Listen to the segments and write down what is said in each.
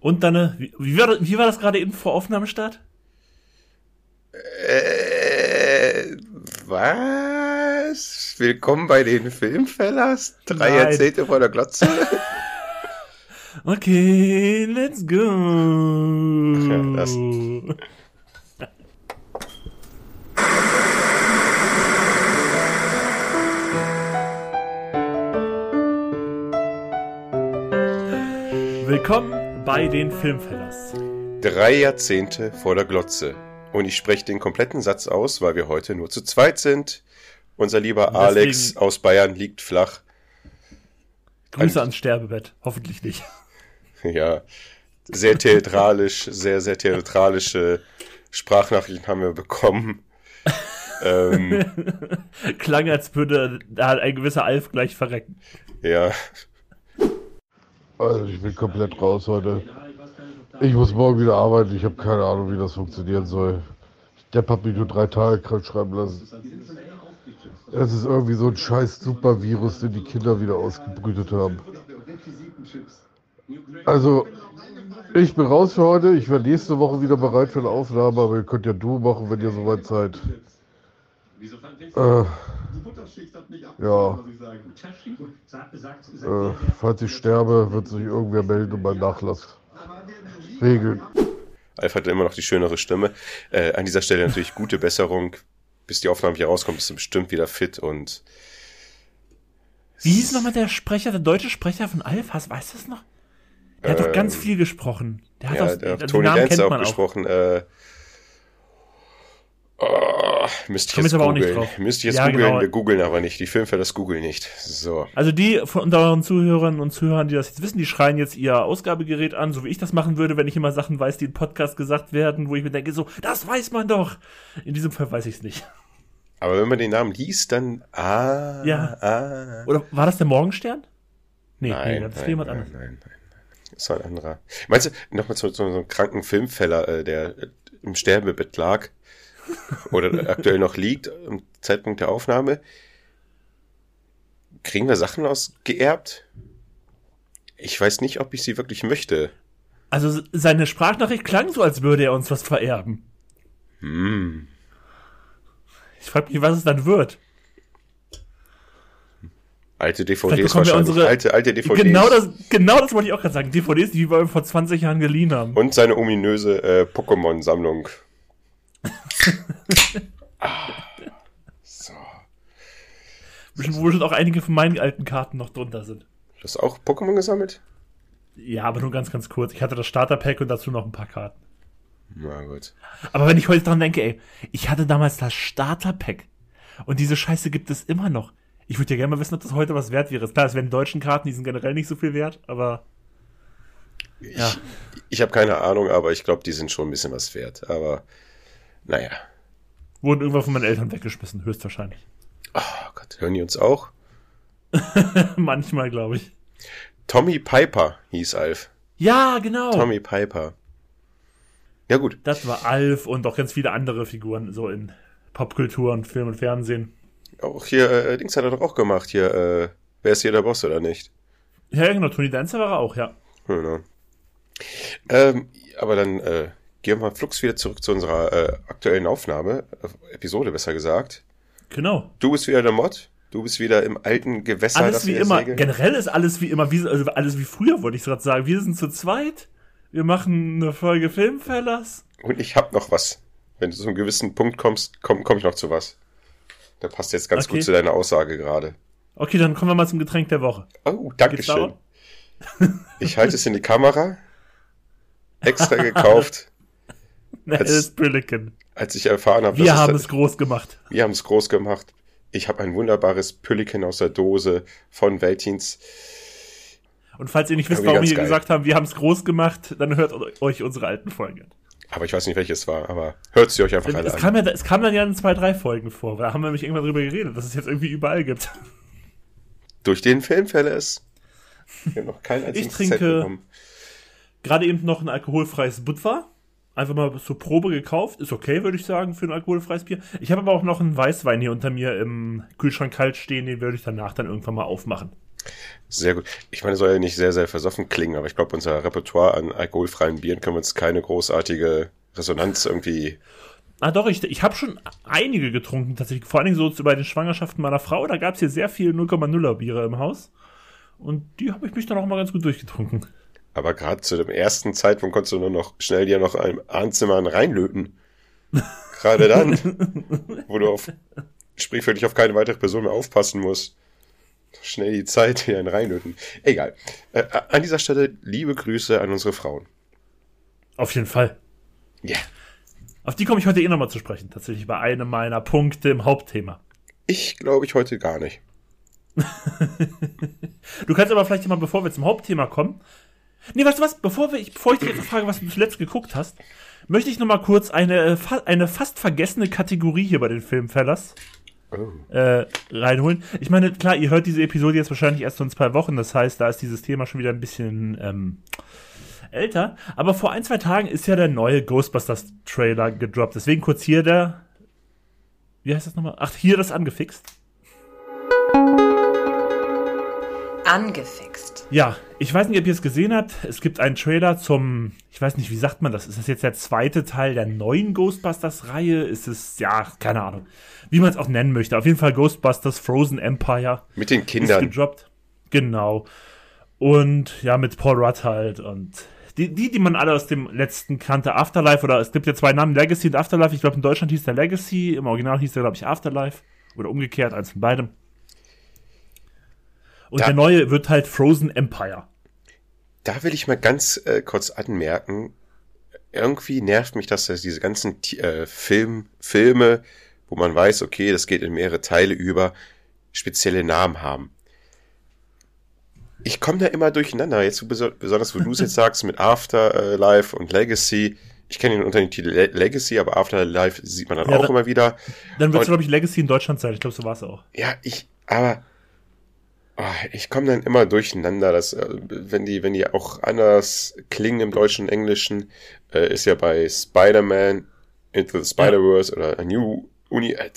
Und dann, äh, wie, wie, war, wie war das gerade eben vor Aufnahmestart? Äh, was? Willkommen bei den Filmfellers? Drei Nein. Jahrzehnte vor der Glotze? okay, let's go. Ach ja, das. Willkommen bei den Filmfellers. Drei Jahrzehnte vor der Glotze. Und ich spreche den kompletten Satz aus, weil wir heute nur zu zweit sind. Unser lieber Deswegen Alex aus Bayern liegt flach. Grüße Ein, ans Sterbebett. Hoffentlich nicht. Ja, sehr theatralisch, sehr, sehr theatralische Sprachnachrichten haben wir bekommen. ähm, Klang, als würde da ein gewisser Alf gleich verrecken. Ja, also ich bin komplett raus heute. Ich muss morgen wieder arbeiten. Ich habe keine Ahnung, wie das funktionieren soll. Der hat mich nur drei Tage krank schreiben lassen. Es ist irgendwie so ein scheiß Supervirus, den die Kinder wieder ausgebrütet haben. Also, ich bin raus für heute. Ich werde nächste Woche wieder bereit für eine Aufnahme, aber ihr könnt ja du machen, wenn ihr soweit seid. Äh, ja. Äh, falls ich sterbe, wird sich irgendwer melden und mein Nachlass regeln. Alf hat immer noch die schönere Stimme. Äh, an dieser Stelle natürlich gute Besserung. Bis die Aufnahme hier rauskommt, bist du bestimmt wieder fit und. Wie hieß nochmal der Sprecher, der deutsche Sprecher von Alf? Weißt du das noch? Der hat doch ganz ähm, viel gesprochen. Der hat ja, auch, der hat Tony Dancer auch gesprochen. Auch. Äh, Oh, müsste ich jetzt aber googeln. Auch nicht drauf. Müsste ich jetzt ja, googeln, genau. wir googeln aber nicht. Die Filmfälle das googeln nicht. So. Also die von unseren Zuhörern und Zuhörern, die das jetzt wissen, die schreien jetzt ihr Ausgabegerät an, so wie ich das machen würde, wenn ich immer Sachen weiß, die im Podcast gesagt werden, wo ich mir denke, so, das weiß man doch. In diesem Fall weiß ich es nicht. Aber wenn man den Namen liest, dann ah, ja. ah. Oder war das der Morgenstern? Nee, nein, nee, das ist jemand anderes. Nein, nein, nein. Das war ein anderer. Meinst du, nochmal zu, zu so einem kranken Filmfäller, äh, der im Sterbebett lag? Oder aktuell noch liegt am Zeitpunkt der Aufnahme. Kriegen wir Sachen ausgeerbt? Ich weiß nicht, ob ich sie wirklich möchte. Also seine Sprachnachricht klang so, als würde er uns was vererben. Hm. Ich frage mich, was es dann wird. Alte DVDs wahrscheinlich. Unsere, alte, alte DVDs. Genau das, genau das wollte ich auch gerade sagen. DVDs, die wir vor 20 Jahren geliehen haben. Und seine ominöse äh, Pokémon-Sammlung ah, so. Wo schon auch einige von meinen alten Karten noch drunter sind. Du hast auch Pokémon gesammelt? Ja, aber nur ganz, ganz kurz. Ich hatte das Starter-Pack und dazu noch ein paar Karten. Na gut. Aber wenn ich heute dran denke, ey, ich hatte damals das Starter-Pack. Und diese Scheiße gibt es immer noch. Ich würde ja gerne mal wissen, ob das heute was wert wäre. Klar, es wären deutschen Karten, die sind generell nicht so viel wert, aber. Ja. Ich, ich habe keine Ahnung, aber ich glaube, die sind schon ein bisschen was wert. Aber naja. Wurden irgendwann von meinen Eltern weggeschmissen, höchstwahrscheinlich. Oh Gott, hören die uns auch? Manchmal, glaube ich. Tommy Piper hieß Alf. Ja, genau. Tommy Piper. Ja, gut. Das war Alf und auch ganz viele andere Figuren, so in Popkultur und Film und Fernsehen. Auch hier, äh, Dings hat er doch auch gemacht, hier, äh, wer ist hier der Boss oder nicht? Ja, genau, Tony Dancer war er auch, ja. Genau. Ähm, aber dann, äh, gehen wir flugs wieder zurück zu unserer äh, aktuellen Aufnahme, äh, Episode besser gesagt. Genau. Du bist wieder der Mod. Du bist wieder im alten Gewässer. Alles wie immer. Segeln. Generell ist alles wie immer, wie, also alles wie früher, wollte ich gerade sagen. Wir sind zu zweit. Wir machen eine Folge Filmfellers. Und ich hab noch was. Wenn du zu einem gewissen Punkt kommst, komme komm ich noch zu was. Da passt jetzt ganz okay. gut zu deiner Aussage gerade. Okay, dann kommen wir mal zum Getränk der Woche. Oh, danke schön. ich halte es in die Kamera. Extra gekauft. als. Als ich erfahren habe, wir haben es groß gemacht. Wir haben es groß gemacht. Ich habe ein wunderbares Pelican aus der Dose von Veltins. Und falls ihr nicht wisst, warum wir geil. gesagt haben, wir haben es groß gemacht, dann hört euch unsere alten Folgen. Aber ich weiß nicht, welches war, aber hört sie euch einfach alle es an. Kam ja, es kam dann ja in zwei, drei Folgen vor, da haben wir nämlich irgendwann drüber geredet, dass es jetzt irgendwie überall gibt. Durch den Filmfälle ist. Ich habe noch kein einziges Ich trinke gerade eben noch ein alkoholfreies Budvar einfach mal zur Probe gekauft. Ist okay, würde ich sagen, für ein alkoholfreies Bier. Ich habe aber auch noch einen Weißwein hier unter mir im Kühlschrank kalt stehen, den würde ich danach dann irgendwann mal aufmachen. Sehr gut. Ich meine, es soll ja nicht sehr, sehr versoffen klingen, aber ich glaube, unser Repertoire an alkoholfreien Bieren können wir uns keine großartige Resonanz irgendwie. Ah doch, ich, ich habe schon einige getrunken, tatsächlich. Vor allen Dingen so bei den Schwangerschaften meiner Frau, da gab es hier sehr viel 0,0er Biere im Haus. Und die habe ich mich dann auch mal ganz gut durchgetrunken. Aber gerade zu dem ersten Zeitpunkt konntest du nur noch schnell dir noch ein Ahnzimmer reinlöten. gerade dann, wo du auf sprichwörtlich auf keine weitere Person mehr aufpassen musst. Schnell die Zeit hier reinlöten. Egal. Äh, an dieser Stelle liebe Grüße an unsere Frauen. Auf jeden Fall. Ja. Yeah. Auf die komme ich heute eh nochmal zu sprechen, tatsächlich bei einem meiner Punkte im Hauptthema. Ich glaube ich heute gar nicht. du kannst aber vielleicht mal, bevor wir zum Hauptthema kommen. Nee, weißt du was? Bevor, wir, ich, bevor ich dich jetzt frage, was du zuletzt geguckt hast, möchte ich nochmal kurz eine, eine fast vergessene Kategorie hier bei den Filmfellers oh. äh, reinholen. Ich meine, klar, ihr hört diese Episode jetzt wahrscheinlich erst in zwei Wochen, das heißt, da ist dieses Thema schon wieder ein bisschen ähm, älter. Aber vor ein, zwei Tagen ist ja der neue Ghostbusters-Trailer gedroppt. Deswegen kurz hier der. Wie heißt das nochmal? Ach, hier das angefixt. Angefixt. Ja, ich weiß nicht, ob ihr es gesehen habt. Es gibt einen Trailer zum, ich weiß nicht, wie sagt man das? Ist das jetzt der zweite Teil der neuen Ghostbusters-Reihe? Ist es, ja, keine Ahnung. Wie man es auch nennen möchte. Auf jeden Fall Ghostbusters Frozen Empire. Mit den Kindern. Ist gedroppt. Genau. Und ja, mit Paul Rudd halt und die, die, die man alle aus dem letzten kannte, Afterlife, oder es gibt ja zwei Namen, Legacy und Afterlife. Ich glaube, in Deutschland hieß der Legacy, im Original hieß der, glaube ich, Afterlife. Oder umgekehrt, eins von beidem. Und da, der neue wird halt Frozen Empire. Da will ich mal ganz äh, kurz anmerken, irgendwie nervt mich das, dass diese ganzen äh, Film, Filme, wo man weiß, okay, das geht in mehrere Teile über, spezielle Namen haben ich komme da immer durcheinander. Jetzt besonders, wo du es jetzt sagst mit Afterlife und Legacy. Ich kenne ihn unter dem Titel Legacy, aber Afterlife sieht man dann ja, auch dann, immer wieder. Dann wird es, glaube ich, Legacy in Deutschland sein. Ich glaube, so war es auch. Ja, ich, aber ich komme dann immer durcheinander, dass, äh, wenn die, wenn die auch anders klingen im Deutschen und Englischen, äh, ist ja bei Spider-Man Into the Spider-Verse ja. oder A New Uni. Äh,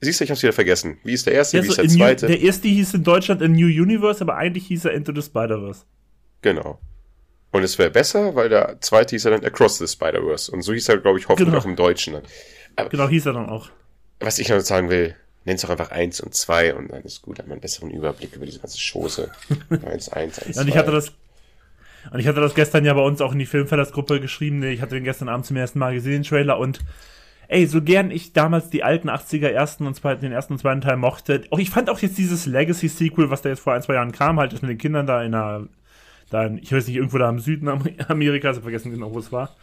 Siehst du, ich hab's wieder vergessen. Wie ist der erste, ja, wie ist der zweite? New, der erste hieß in Deutschland A New Universe, aber eigentlich hieß er Into the Spider-Verse. Genau. Und es wäre besser, weil der zweite hieß er dann Across the Spider-Verse. Und so hieß er, glaube ich, hoffentlich genau. auch im Deutschen dann. Aber genau, hieß er dann auch. Was ich noch sagen will, nenn's doch einfach eins und zwei und dann ist gut, hat man einen besseren Überblick über diese ganze Chose. eins, eins, eins, ja, Und ich hatte das, und ich hatte das gestern ja bei uns auch in die Filmfellersgruppe geschrieben. Ich hatte den gestern Abend zum ersten Mal gesehen, den Trailer, und ey, so gern ich damals die alten 80er ersten und zweiten, den ersten und zweiten Teil mochte, auch ich fand auch jetzt dieses Legacy-Sequel, was da jetzt vor ein, zwei Jahren kam, halt das mit den Kindern da in einer, da in, ich weiß nicht, irgendwo da im Süden Amerikas, ich vergessen genau, wo es war.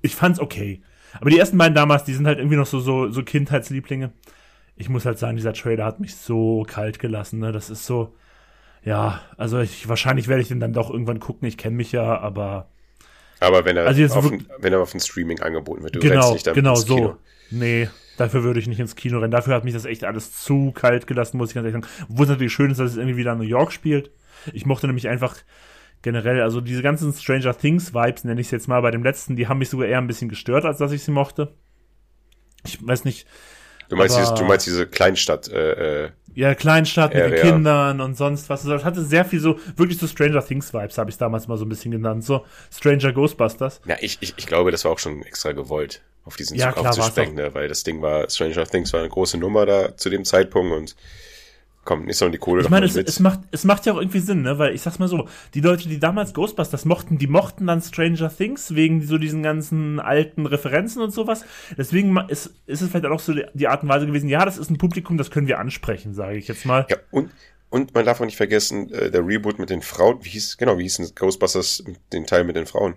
Ich fand's okay. Aber die ersten beiden damals, die sind halt irgendwie noch so, so, so Kindheitslieblinge. Ich muss halt sagen, dieser Trailer hat mich so kalt gelassen, ne? Das ist so, ja, also ich, wahrscheinlich werde ich den dann doch irgendwann gucken, ich kenne mich ja, aber aber wenn er, also auf, ein, wenn er auf ein Streaming angeboten wird, du genau, rennst nicht damit genau ins Kino. so. Nee, dafür würde ich nicht ins Kino rennen. Dafür hat mich das echt alles zu kalt gelassen, muss ich ganz ehrlich sagen. Wo es natürlich schön ist, dass es irgendwie wieder in New York spielt. Ich mochte nämlich einfach generell, also diese ganzen Stranger Things Vibes, nenne ich es jetzt mal, bei dem letzten, die haben mich sogar eher ein bisschen gestört, als dass ich sie mochte. Ich weiß nicht, Du meinst, dieses, du meinst diese Kleinstadt, äh, äh, Ja, Kleinstadt mit den Kindern und sonst was. Das hatte sehr viel so, wirklich so Stranger Things Vibes, habe ich damals mal so ein bisschen genannt. So Stranger Ghostbusters. Ja, ich, ich, ich glaube, das war auch schon extra gewollt, auf diesen ja, Zug aufzusprengen, ne? weil das Ding war, Stranger Things war eine große Nummer da zu dem Zeitpunkt und komm, nicht so in die Kohle. Ich meine, es, es, macht, es macht ja auch irgendwie Sinn, ne? Weil ich sag's mal so, die Leute, die damals Ghostbusters mochten, die mochten dann Stranger Things wegen so diesen ganzen alten Referenzen und sowas. Deswegen ist, ist es vielleicht auch so die Art und Weise gewesen, ja, das ist ein Publikum, das können wir ansprechen, sage ich jetzt mal. Ja, und, und man darf auch nicht vergessen, äh, der Reboot mit den Frauen, wie hieß, genau, wie hieß denn Ghostbusters, den Teil mit den Frauen?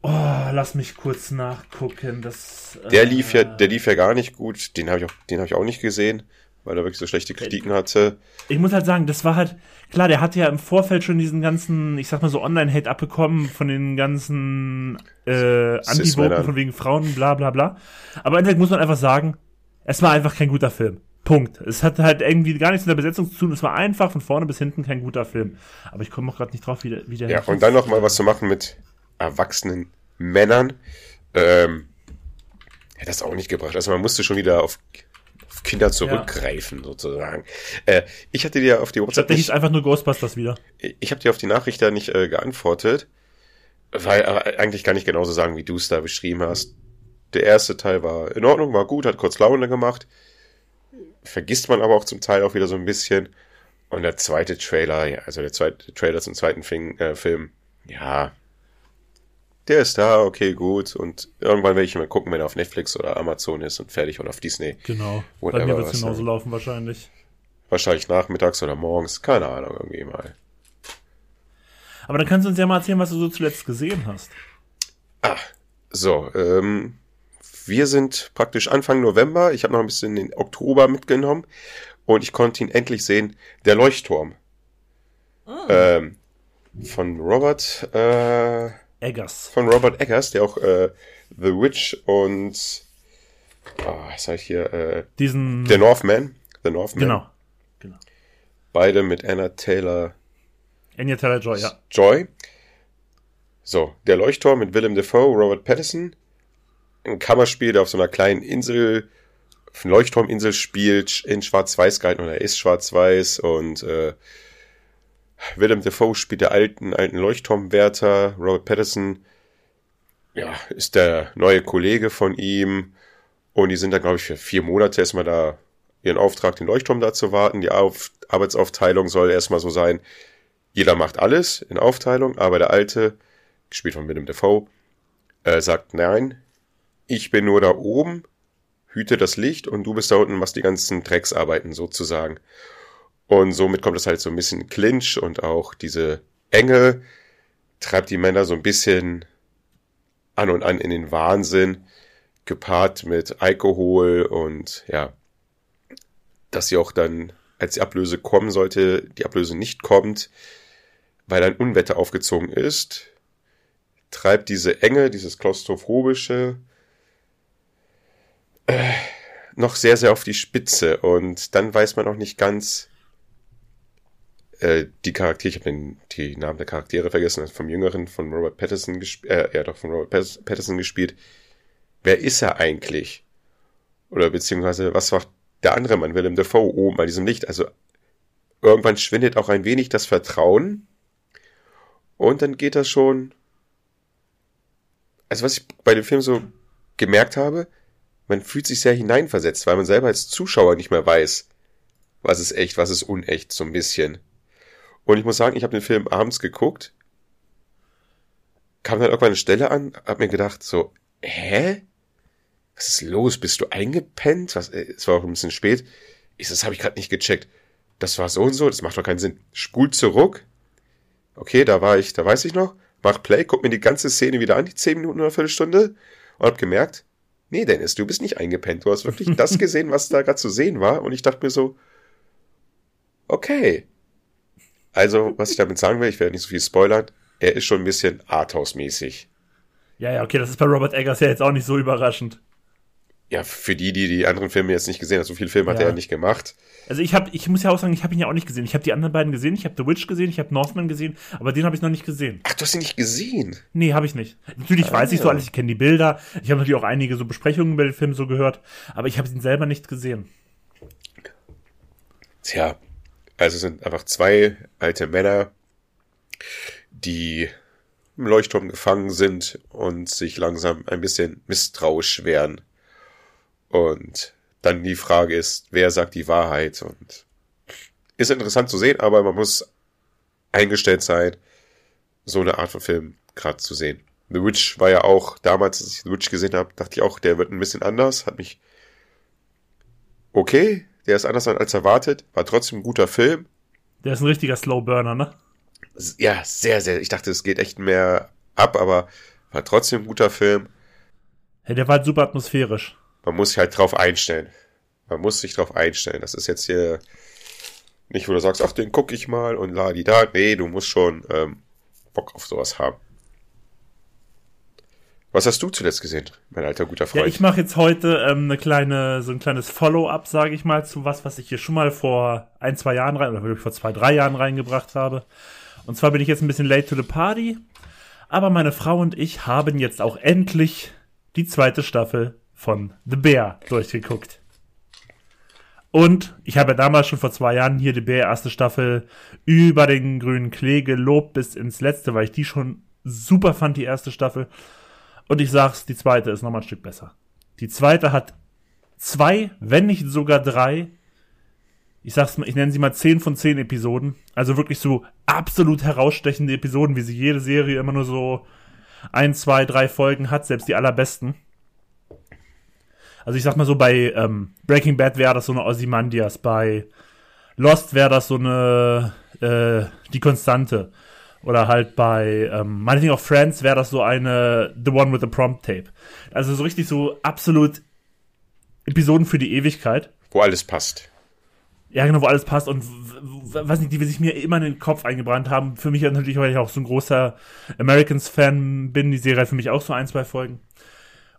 Oh, lass mich kurz nachgucken. Das, der lief ja, der lief ja gar nicht gut. Den habe ich auch, den habe ich auch nicht gesehen weil er wirklich so schlechte Kritiken hatte. Ich muss halt sagen, das war halt, klar, der hatte ja im Vorfeld schon diesen ganzen, ich sag mal so Online-Hate abbekommen von den ganzen äh, Anti-Voten von wegen Frauen, bla bla bla. Aber im Endeffekt muss man einfach sagen, es war einfach kein guter Film. Punkt. Es hat halt irgendwie gar nichts mit der Besetzung zu tun. Es war einfach von vorne bis hinten kein guter Film. Aber ich komme auch gerade nicht drauf, wie der, wie der Ja, und dann noch mal was zu machen mit erwachsenen Männern. Ähm, hätte das auch nicht gebracht. Also man musste schon wieder auf Kinder zurückgreifen, ja. sozusagen. Äh, ich hatte dir auf die WhatsApp. Ich hieß einfach nur Ghostbusters wieder. Ich habe dir auf die Nachricht da nicht äh, geantwortet, weil äh, eigentlich gar nicht genauso sagen, wie du es da beschrieben hast. Der erste Teil war in Ordnung, war gut, hat kurz Laune gemacht. Vergisst man aber auch zum Teil auch wieder so ein bisschen. Und der zweite Trailer, ja, also der zweite Trailer zum zweiten äh, Film ja, der ist da, okay, gut. Und irgendwann werde ich mal gucken, wenn er auf Netflix oder Amazon ist und fertig oder auf Disney. Genau. Whatever, Bei mir wird es genauso laufen wahrscheinlich. Wahrscheinlich nachmittags oder morgens, keine Ahnung, irgendwie mal. Aber dann kannst du uns ja mal erzählen, was du so zuletzt gesehen hast. Ah, so, ähm, wir sind praktisch Anfang November. Ich habe noch ein bisschen den Oktober mitgenommen und ich konnte ihn endlich sehen. Der Leuchtturm. Oh. Ähm, von Robert, äh, Eggers. Von Robert Eggers, der auch äh, The Witch und oh, was sag ich hier? Äh, Diesen. Der Northman. The Northman. Genau. genau. Beide mit Anna Taylor. Anya Taylor Joy, ja. Joy. So, der Leuchtturm mit Willem Dafoe, Robert Pattinson. Ein Kammerspiel, der auf so einer kleinen Insel, auf einer Leuchtturminsel spielt, in Schwarz-Weiß gehalten oder ist Schwarz-Weiß und äh, Willem Dafoe spielt der alten, alten Leuchtturmwärter. Robert Pattinson, ja, ist der neue Kollege von ihm. Und die sind da, glaube ich, für vier Monate erstmal da ihren Auftrag, den Leuchtturm da zu warten. Die Auf Arbeitsaufteilung soll erstmal so sein, jeder macht alles in Aufteilung, aber der Alte, gespielt von Willem Dafoe, äh, sagt, nein, ich bin nur da oben, hüte das Licht und du bist da unten, machst die ganzen Drecksarbeiten sozusagen. Und somit kommt es halt so ein bisschen Clinch und auch diese Enge treibt die Männer so ein bisschen an und an in den Wahnsinn, gepaart mit Alkohol und ja, dass sie auch dann, als die Ablöse kommen sollte, die Ablöse nicht kommt, weil ein Unwetter aufgezogen ist, treibt diese Enge, dieses klaustrophobische, äh, noch sehr, sehr auf die Spitze. Und dann weiß man auch nicht ganz, äh, die Charaktere, ich habe die Namen der Charaktere vergessen, also vom Jüngeren von Robert Pattinson gespielt, äh, ja doch von Robert Pattinson gespielt. Wer ist er eigentlich? Oder beziehungsweise was macht der andere Mann, Willem Dafoe, oben bei diesem Licht? Also irgendwann schwindet auch ein wenig das Vertrauen und dann geht das schon. Also was ich bei dem Film so gemerkt habe, man fühlt sich sehr hineinversetzt, weil man selber als Zuschauer nicht mehr weiß, was ist echt, was ist unecht, so ein bisschen. Und ich muss sagen, ich habe den Film abends geguckt, kam dann irgendwann eine Stelle an, hab mir gedacht, so, hä? Was ist los? Bist du eingepennt? Was, äh, es war auch ein bisschen spät. Ich, das habe ich gerade nicht gecheckt. Das war so und so, das macht doch keinen Sinn. Spult zurück. Okay, da war ich, da weiß ich noch. Mach Play, guck mir die ganze Szene wieder an, die 10 Minuten oder Viertelstunde. Und hab gemerkt, nee, Dennis, du bist nicht eingepennt. Du hast wirklich das gesehen, was da gerade zu sehen war. Und ich dachte mir so, okay, also, was ich damit sagen will, ich werde nicht so viel spoilern, er ist schon ein bisschen Arthouse-mäßig. Ja, ja, okay, das ist bei Robert Eggers ja jetzt auch nicht so überraschend. Ja, für die, die die anderen Filme jetzt nicht gesehen haben, so viele Filme ja. hat er ja nicht gemacht. Also ich habe, ich muss ja auch sagen, ich habe ihn ja auch nicht gesehen. Ich habe die anderen beiden gesehen, ich habe The Witch gesehen, ich habe Northman gesehen, aber den habe ich noch nicht gesehen. Ach, du hast ihn nicht gesehen? Nee, habe ich nicht. Natürlich ah, weiß ich so alles, ich kenne die Bilder, ich habe natürlich auch einige so Besprechungen über den Film so gehört, aber ich habe ihn selber nicht gesehen. Tja, also es sind einfach zwei alte Männer, die im Leuchtturm gefangen sind und sich langsam ein bisschen misstrauisch werden. Und dann die Frage ist, wer sagt die Wahrheit? Und ist interessant zu sehen, aber man muss eingestellt sein, so eine Art von Film gerade zu sehen. The Witch war ja auch, damals, als ich The Witch gesehen habe, dachte ich auch, der wird ein bisschen anders, hat mich okay, der ist anders als erwartet, war trotzdem ein guter Film. Der ist ein richtiger Slow Burner, ne? Ja, sehr, sehr. Ich dachte, es geht echt mehr ab, aber war trotzdem ein guter Film. Hey, der war halt super atmosphärisch. Man muss sich halt drauf einstellen. Man muss sich drauf einstellen. Das ist jetzt hier nicht, wo du sagst, ach, den guck ich mal und la die da. Nee, du musst schon ähm, Bock auf sowas haben. Was hast du zuletzt gesehen, mein alter guter Freund? Ja, ich mache jetzt heute ähm, eine kleine, so ein kleines Follow-up, sage ich mal, zu was, was ich hier schon mal vor ein, zwei Jahren rein, oder vor zwei, drei Jahren reingebracht habe. Und zwar bin ich jetzt ein bisschen late to the party, aber meine Frau und ich haben jetzt auch endlich die zweite Staffel von The Bear durchgeguckt. Und ich habe ja damals schon vor zwei Jahren hier die B erste Staffel über den grünen Klee gelobt bis ins letzte, weil ich die schon super fand, die erste Staffel. Und ich sag's, die zweite ist nochmal ein Stück besser. Die zweite hat zwei, wenn nicht sogar drei, ich sag's mal, ich nenne sie mal zehn von zehn Episoden. Also wirklich so absolut herausstechende Episoden, wie sie jede Serie immer nur so ein, zwei, drei Folgen hat, selbst die allerbesten. Also ich sag mal so, bei ähm, Breaking Bad wäre das so eine Ozymandias, bei Lost wäre das so eine äh, die Konstante. Oder halt bei ähm, meinetwegen auch Friends wäre das so eine The One with the Prompt Tape. Also so richtig so absolut Episoden für die Ewigkeit. Wo alles passt. Ja, genau, wo alles passt und weiß nicht, die sich mir immer in den Kopf eingebrannt haben. Für mich natürlich, weil ich auch so ein großer Americans-Fan bin, die Serie für mich auch so ein, zwei Folgen.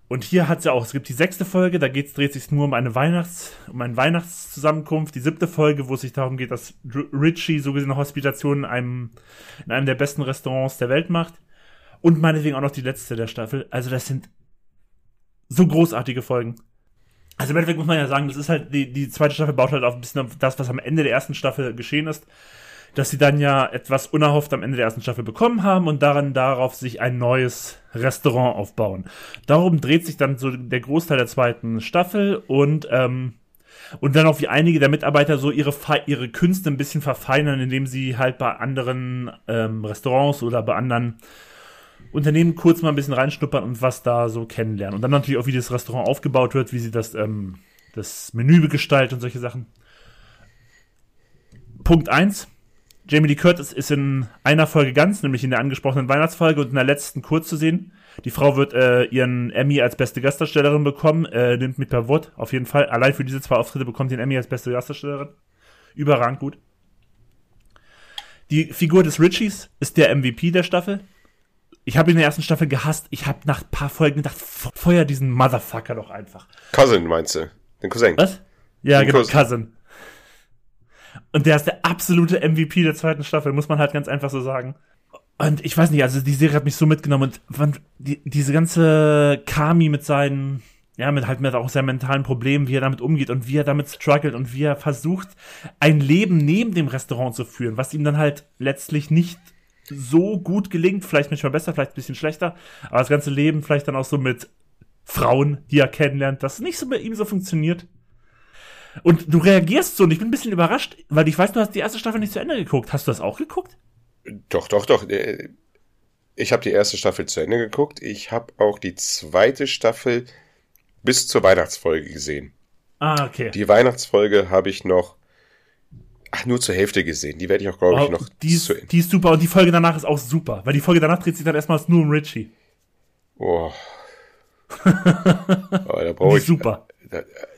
Und hier hat's ja auch, es gibt die sechste Folge, da geht's, dreht sich nur um eine Weihnachts, um eine Weihnachtszusammenkunft. Die siebte Folge, wo es sich darum geht, dass Richie so gesehen eine Hospitation in einem, in einem der besten Restaurants der Welt macht. Und meinetwegen auch noch die letzte der Staffel. Also das sind so großartige Folgen. Also im Endeffekt muss man ja sagen, das ist halt, die, die zweite Staffel baut halt auf ein bisschen auf das, was am Ende der ersten Staffel geschehen ist dass sie dann ja etwas unerhofft am Ende der ersten Staffel bekommen haben und daran darauf sich ein neues Restaurant aufbauen. Darum dreht sich dann so der Großteil der zweiten Staffel und ähm, und dann auch wie einige der Mitarbeiter so ihre ihre Künste ein bisschen verfeinern, indem sie halt bei anderen ähm, Restaurants oder bei anderen Unternehmen kurz mal ein bisschen reinschnuppern und was da so kennenlernen. Und dann natürlich auch, wie das Restaurant aufgebaut wird, wie sie das, ähm, das Menü gestalten und solche Sachen. Punkt eins Jamie Lee Curtis ist in einer Folge ganz, nämlich in der angesprochenen Weihnachtsfolge und in der letzten kurz zu sehen. Die Frau wird äh, ihren Emmy als beste Gastdarstellerin bekommen, äh, nimmt mit per Wort, auf jeden Fall. Allein für diese zwei Auftritte bekommt sie den Emmy als beste Gastdarstellerin. Überragend gut. Die Figur des Richies ist der MVP der Staffel. Ich habe ihn in der ersten Staffel gehasst. Ich habe nach ein paar Folgen gedacht, feuer diesen Motherfucker doch einfach. Cousin meinst du? Den Cousin? Was? Ja, Den genau, Cousin. Cousin. Und der ist der absolute MVP der zweiten Staffel, muss man halt ganz einfach so sagen. Und ich weiß nicht, also die Serie hat mich so mitgenommen und die, diese ganze Kami mit seinen, ja, mit halt mit auch seinen mentalen Problemen, wie er damit umgeht und wie er damit struggelt und wie er versucht, ein Leben neben dem Restaurant zu führen, was ihm dann halt letztlich nicht so gut gelingt, vielleicht manchmal besser, vielleicht ein bisschen schlechter, aber das ganze Leben vielleicht dann auch so mit Frauen, die er kennenlernt, das nicht so bei ihm so funktioniert. Und du reagierst so und ich bin ein bisschen überrascht, weil ich weiß, du hast die erste Staffel nicht zu Ende geguckt. Hast du das auch geguckt? Doch, doch, doch. Äh, ich habe die erste Staffel zu Ende geguckt. Ich habe auch die zweite Staffel bis zur Weihnachtsfolge gesehen. Ah, okay. Die Weihnachtsfolge habe ich noch ach, nur zur Hälfte gesehen. Die werde ich auch, glaube ich, oh, noch die ist, die ist super und die Folge danach ist auch super, weil die Folge danach dreht sich dann erstmal nur um Richie. Oh. oh da brauche ich super.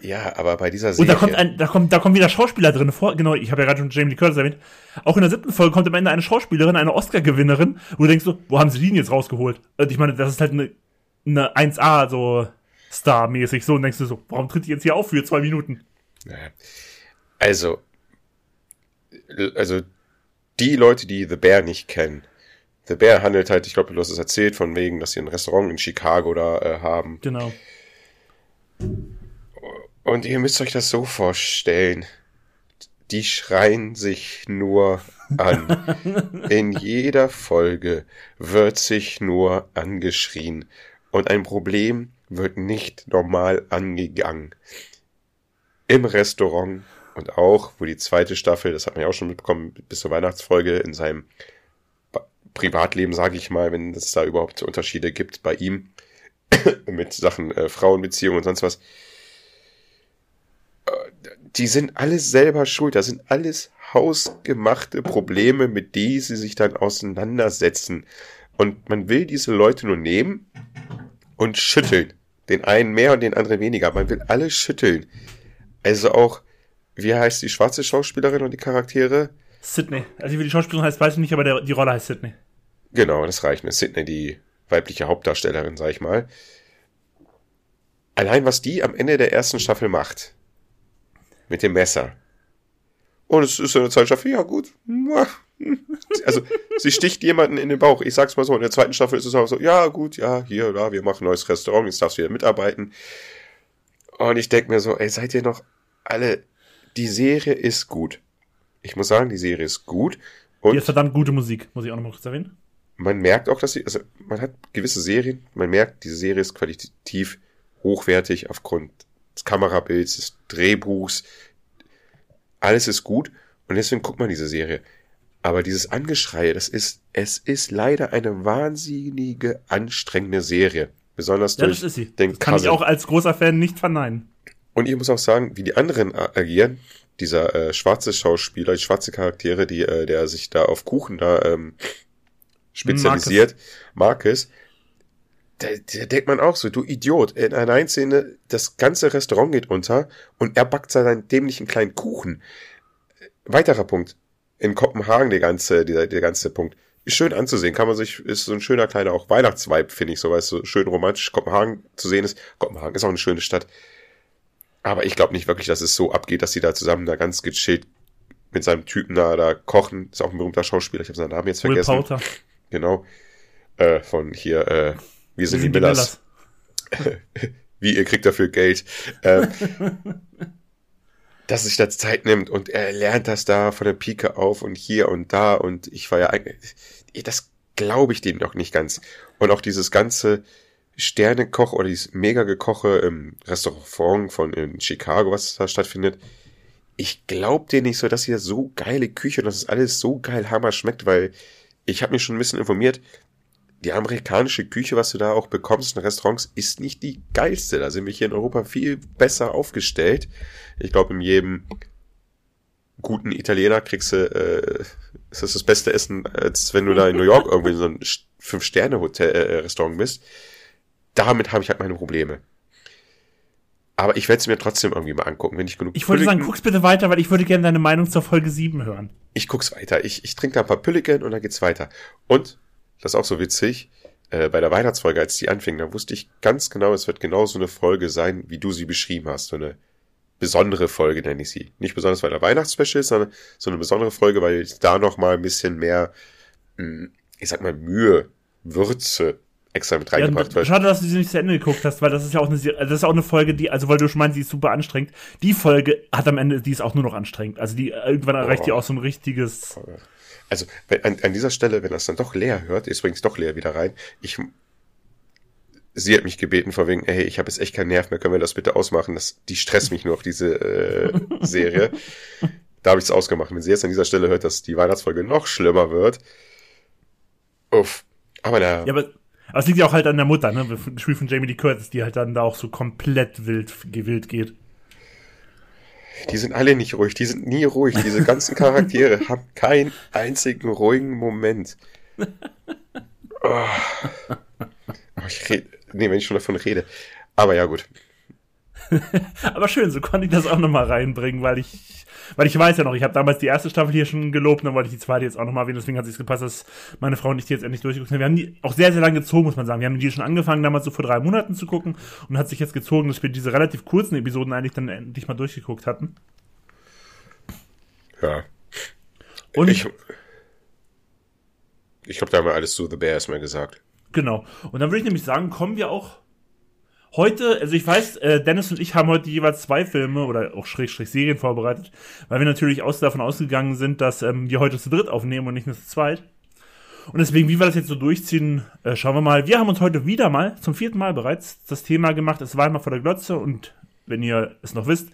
Ja, aber bei dieser Serie. Und da kommt ein, da kommt, da kommen wieder Schauspieler drin vor. Genau, ich habe ja gerade schon Jamie Lee Curtis erwähnt. Auch in der siebten Folge kommt am Ende eine Schauspielerin, eine Oscar-Gewinnerin, wo du denkst so, wo haben sie die jetzt rausgeholt? Und ich meine, das ist halt eine, eine 1A, so Star-mäßig so. Und denkst du so, warum tritt die jetzt hier auf für zwei Minuten? Also, also, die Leute, die The Bear nicht kennen, The Bear handelt halt, ich glaube, du hast es erzählt, von wegen, dass sie ein Restaurant in Chicago da äh, haben. Genau. Und ihr müsst euch das so vorstellen. Die schreien sich nur an. In jeder Folge wird sich nur angeschrien. Und ein Problem wird nicht normal angegangen. Im Restaurant und auch, wo die zweite Staffel, das hat man ja auch schon mitbekommen, bis zur Weihnachtsfolge in seinem Privatleben, sage ich mal, wenn es da überhaupt Unterschiede gibt bei ihm mit Sachen äh, Frauenbeziehungen und sonst was die sind alles selber schuld. Das sind alles hausgemachte Probleme, mit denen sie sich dann auseinandersetzen. Und man will diese Leute nur nehmen und schütteln. Den einen mehr und den anderen weniger. Man will alle schütteln. Also auch, wie heißt die schwarze Schauspielerin und die Charaktere? Sydney. Also wie die Schauspielerin heißt, weiß ich nicht, aber der, die Rolle heißt Sydney. Genau, das reicht mir. Sydney, die weibliche Hauptdarstellerin, sag ich mal. Allein was die am Ende der ersten Staffel macht, mit dem Messer. Und es ist eine zweite Staffel, ja gut. Also, sie sticht jemanden in den Bauch. Ich sag's mal so, in der zweiten Staffel ist es auch so, ja gut, ja, hier, da, wir machen ein neues Restaurant, jetzt darfst du wieder mitarbeiten. Und ich denk mir so, ey, seid ihr noch alle die Serie ist gut. Ich muss sagen, die Serie ist gut. Und Die hat verdammt gute Musik, muss ich auch nochmal kurz erwähnen. man merkt auch, dass sie, also man hat gewisse Serien, man merkt, diese Serie ist qualitativ hochwertig aufgrund des Kamerabilds, des Drehbuchs. Alles ist gut und deswegen guckt man diese Serie. Aber dieses Angeschrei, das ist, es ist leider eine wahnsinnige, anstrengende Serie. Besonders Ja, durch das ist sie. den Das kann ich Cousin. auch als großer Fan nicht verneinen. Und ich muss auch sagen, wie die anderen agieren, dieser äh, schwarze Schauspieler, die schwarze Charaktere, die, äh, der sich da auf Kuchen da ähm, spezialisiert, Marcus, da, da denkt man auch so, du Idiot, in einer einen Szene, das ganze Restaurant geht unter und er backt seinen dämlichen kleinen Kuchen. Weiterer Punkt. In Kopenhagen, der ganze, dieser, der ganze Punkt. Ist schön anzusehen, kann man sich, ist so ein schöner kleiner auch Weihnachtsvibe, finde ich, so, weil es so schön romantisch Kopenhagen zu sehen ist. Kopenhagen ist auch eine schöne Stadt. Aber ich glaube nicht wirklich, dass es so abgeht, dass sie da zusammen da ganz gechillt mit seinem Typen da, da kochen. Ist auch ein berühmter Schauspieler, ich habe seinen Namen jetzt Will vergessen. Poulter. Genau. Äh, von hier, äh, wir sind, die Millers. Wie, ihr kriegt dafür Geld. Äh, dass sich da Zeit nimmt und er lernt das da von der Pike auf und hier und da und ich war ja eigentlich, das glaube ich dem noch nicht ganz. Und auch dieses ganze Sternekoch oder dieses mega Gekoche im Restaurant von in Chicago, was da stattfindet, ich glaube dir nicht so, dass hier so geile Küche und dass es alles so geil hammer schmeckt, weil ich habe mich schon ein bisschen informiert, die amerikanische Küche, was du da auch bekommst in Restaurants, ist nicht die geilste. Da sind wir hier in Europa viel besser aufgestellt. Ich glaube, in jedem guten Italiener kriegst du, äh, ist das das beste Essen, als wenn du da in New York irgendwie in so ein Fünf-Sterne-Hotel-Restaurant bist. Damit habe ich halt meine Probleme. Aber ich werde es mir trotzdem irgendwie mal angucken, wenn ich genug Ich wollte sagen, Pülliken- guck's bitte weiter, weil ich würde gerne deine Meinung zur Folge 7 hören. ich guck's weiter. Ich, ich trinke da ein paar Pülliken und dann geht's weiter. Und, das ist auch so witzig, äh, bei der Weihnachtsfolge, als die anfing, da wusste ich ganz genau, es wird genau so eine Folge sein, wie du sie beschrieben hast. So eine besondere Folge nenne ich sie. Nicht besonders, weil der Weihnachtsspecial ist, sondern so eine besondere Folge, weil ich da noch mal ein bisschen mehr, mh, ich sag mal, Mühe, Würze extra mit Ja, reingebracht wird. schade, dass du sie nicht zu Ende geguckt hast, weil das ist ja auch eine, das ist auch eine Folge, die, also weil du schon meinst, die ist super anstrengend. Die Folge hat am Ende, die ist auch nur noch anstrengend. Also die irgendwann erreicht Oh. die auch so ein richtiges. Also wenn, an, an dieser Stelle, wenn das dann doch leer hört, ist übrigens doch leer wieder rein. Ich, sie hat mich gebeten vor wegen, ey, ich habe jetzt echt keinen Nerv mehr, können wir das bitte ausmachen? Das, die stresst mich nur auf diese äh, Serie. da habe ich es ausgemacht. Wenn sie jetzt an dieser Stelle hört, dass die Weihnachtsfolge noch schlimmer wird, uff. Aber na, Ja, aber, aber es liegt ja auch halt an der Mutter, ne? Gespielt von Jamie Lee Curtis, die halt dann da auch so komplett wild, gewillt geht. Die sind alle nicht ruhig, die sind nie ruhig. Diese ganzen Charaktere haben keinen einzigen ruhigen Moment. Oh. Oh, ich rede, nee, wenn ich schon davon rede. Aber ja, gut. Aber schön, so konnte ich das auch nochmal reinbringen, weil ich, weil ich weiß ja noch, ich habe damals die erste Staffel hier schon gelobt, dann wollte ich die zweite jetzt auch nochmal erwähnen, deswegen hat es gepasst, dass meine Frau und ich die jetzt endlich durchgeguckt haben. Wir haben die auch sehr, sehr lange gezogen, muss man sagen. Wir haben die schon angefangen, damals so vor drei Monaten zu gucken und hat sich jetzt gezogen, dass wir diese relativ kurzen Episoden eigentlich dann endlich mal durchgeguckt hatten. Ja. Und Ich, ich glaube, da haben wir alles zu The Bear erstmal gesagt. Genau. Und dann würde ich nämlich sagen, kommen wir auch heute, also ich weiß, äh, Dennis und ich haben heute jeweils zwei Filme oder auch Schrägstrich Serien vorbereitet, weil wir natürlich aus, davon ausgegangen sind, dass ähm, wir heute zu dritt aufnehmen und nicht nur zu zweit. Und deswegen, wie wir das jetzt so durchziehen, äh, schauen wir mal. Wir haben uns heute wieder mal, zum vierten Mal bereits, das Thema gemacht, es war einmal vor der Glotze und wenn ihr es noch wisst,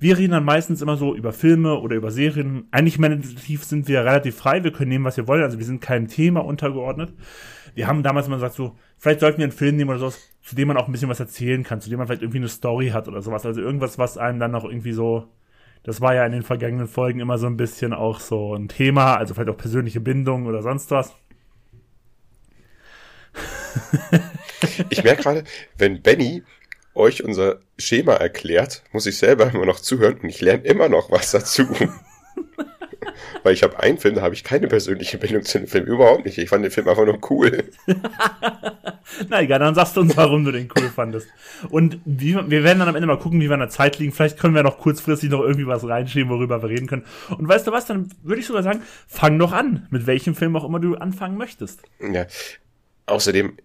wir reden dann meistens immer so über Filme oder über Serien. Eigentlich meditativ sind wir relativ frei, wir können nehmen, was wir wollen, also wir sind keinem Thema untergeordnet. Wir haben damals mal gesagt, so, vielleicht sollten wir einen Film nehmen oder sowas, zu dem man auch ein bisschen was erzählen kann, zu dem man vielleicht irgendwie eine Story hat oder sowas. Also irgendwas, was einem dann noch irgendwie so, das war ja in den vergangenen Folgen immer so ein bisschen auch so ein Thema, also vielleicht auch persönliche Bindung oder sonst was. Ich merke gerade, wenn Benny euch unser Schema erklärt, muss ich selber immer noch zuhören und ich lerne immer noch was dazu. Weil ich habe einen Film, da habe ich keine persönliche Bindung zu dem Film, überhaupt nicht. Ich fand den Film einfach nur cool. Na egal, dann sagst du uns, warum du den cool fandest. Und wie, wir werden dann am Ende mal gucken, wie wir an der Zeit liegen. Vielleicht können wir noch kurzfristig noch irgendwie was reinschieben, worüber wir reden können. Und weißt du was, dann würde ich sogar sagen, fang doch an, mit welchem Film auch immer du anfangen möchtest. Ja. Außerdem,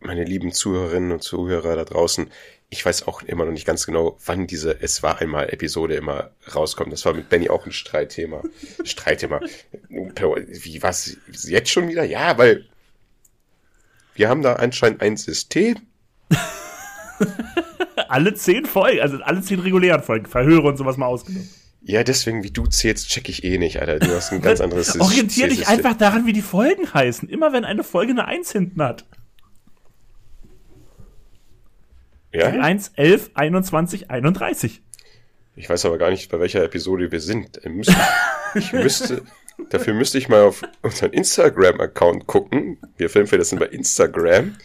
meine lieben Zuhörerinnen und Zuhörer da draußen, ich weiß auch immer noch nicht ganz genau, wann diese Es war einmal Episode immer rauskommt. Das war mit Benny auch ein Streitthema. Streitthema. Wie, was? Jetzt schon wieder? Ja, weil wir haben da anscheinend ein System. alle zehn Folgen, also alle zehn regulären Folgen, Verhöre und sowas mal ausgenommen. Ja, deswegen, wie du zählst, check ich eh nicht, Alter. Du hast ein ganz anderes Orientier dich einfach daran, wie die Folgen heißen. Immer wenn eine Folge eine Eins hinten hat. Ja? 1, 11, 21, 31. Ich weiß aber gar nicht, bei welcher Episode wir sind. Ich müsste, dafür müsste ich mal auf unseren Instagram-Account gucken. Wir Filmfelder sind bei Instagram.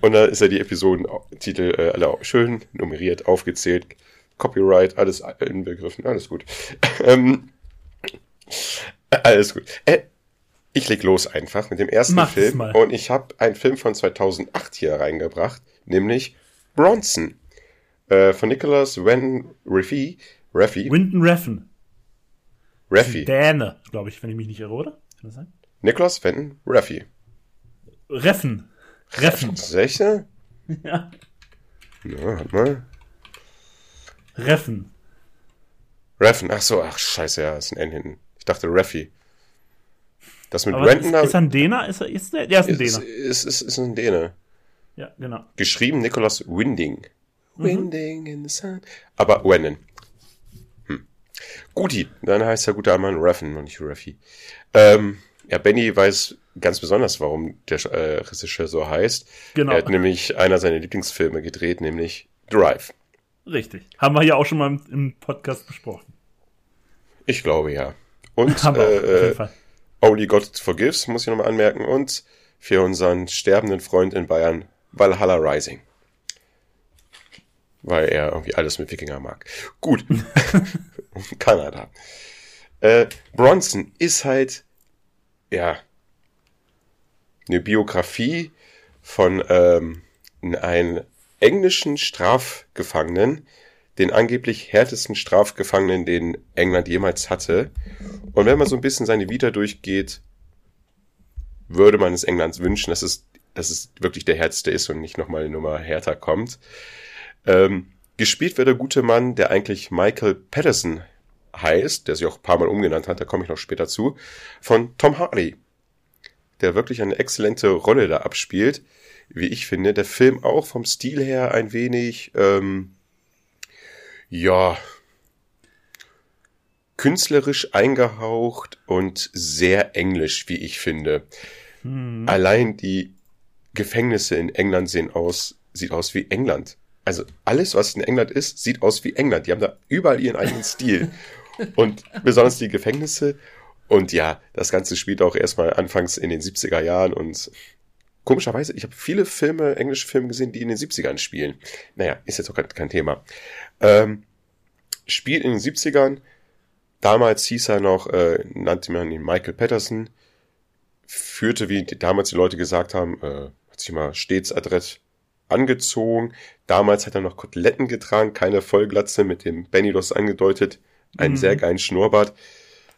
Und da ist ja die Episodentitel äh, alle schön nummeriert, aufgezählt. Copyright, alles inbegriffen, alles gut. ähm, alles gut. Äh, ich leg los einfach mit dem ersten Mach Film. Und ich habe einen Film von 2008 hier reingebracht, nämlich Bronson. Äh, von Nicholas Wen Raffi. Raffi. Winton Reffen. Raffi. Däne, glaube ich, wenn ich mich nicht irre, oder? Kann das sein? Nicholas Winton Raffi. Reffen. Reffen. Sicher? Ja. Na, warte mal. Reffen. Reffen, ach so, ach scheiße, ja, ist ein N hinten. Ich dachte Raffi. Das mit Aber Renton ist, ist er ein Däner? Ist er, ist der, der ist ein ist, Däner. ist, ist, ist ein Däne. Ja, genau. Geschrieben Nicholas Winding. Mhm. Winding in the sun. Aber Wennen. Hm. Guti, dann heißt der gute Mann Reffen und nicht Raffi. Ähm, ja, Benny weiß ganz besonders, warum der äh, Regisseur so heißt. Genau. Er hat nämlich einer seiner Lieblingsfilme gedreht, nämlich Drive. Richtig. Haben wir ja auch schon mal im, im Podcast besprochen. Ich glaube ja. Und Haben äh, Fall. Only God Forgives, muss ich nochmal anmerken. Und für unseren sterbenden Freund in Bayern, Valhalla Rising. Weil er irgendwie alles mit Wikinger mag. Gut. Kanada. Äh, Bronson ist halt, ja, eine Biografie von ähm, einem englischen Strafgefangenen, den angeblich härtesten Strafgefangenen, den England jemals hatte. Und wenn man so ein bisschen seine Vita durchgeht, würde man es Englands wünschen, dass es, dass es wirklich der härteste ist und nicht nochmal eine Nummer härter kommt. Ähm, gespielt wird der gute Mann, der eigentlich Michael Patterson heißt, der sich auch ein paar Mal umgenannt hat, da komme ich noch später zu, von Tom Hardy, der wirklich eine exzellente Rolle da abspielt, wie ich finde. Der Film auch vom Stil her ein wenig, ähm, ja, künstlerisch eingehaucht und sehr englisch, wie ich finde. Allein die Gefängnisse in England sehen aus, sieht aus wie England. Also alles, was in England ist, sieht aus wie England. Die haben da überall ihren eigenen Stil. Und besonders die Gefängnisse. Und ja, das Ganze spielt auch erstmal anfangs in den 70er Jahren und komischerweise, ich habe viele Filme, englische Filme gesehen, die in den 70ern spielen. Naja, ist jetzt auch kein, kein Thema. Ähm, spielt in den 70ern. Damals hieß er noch, äh, nannte man ihn Michael Patterson. Führte, wie damals die Leute gesagt haben, äh, hat sich mal stets adrett angezogen. Damals hat er noch Koteletten getragen, keine Vollglatze mit dem Benny, hast angedeutet, einen Mhm. sehr geilen Schnurrbart.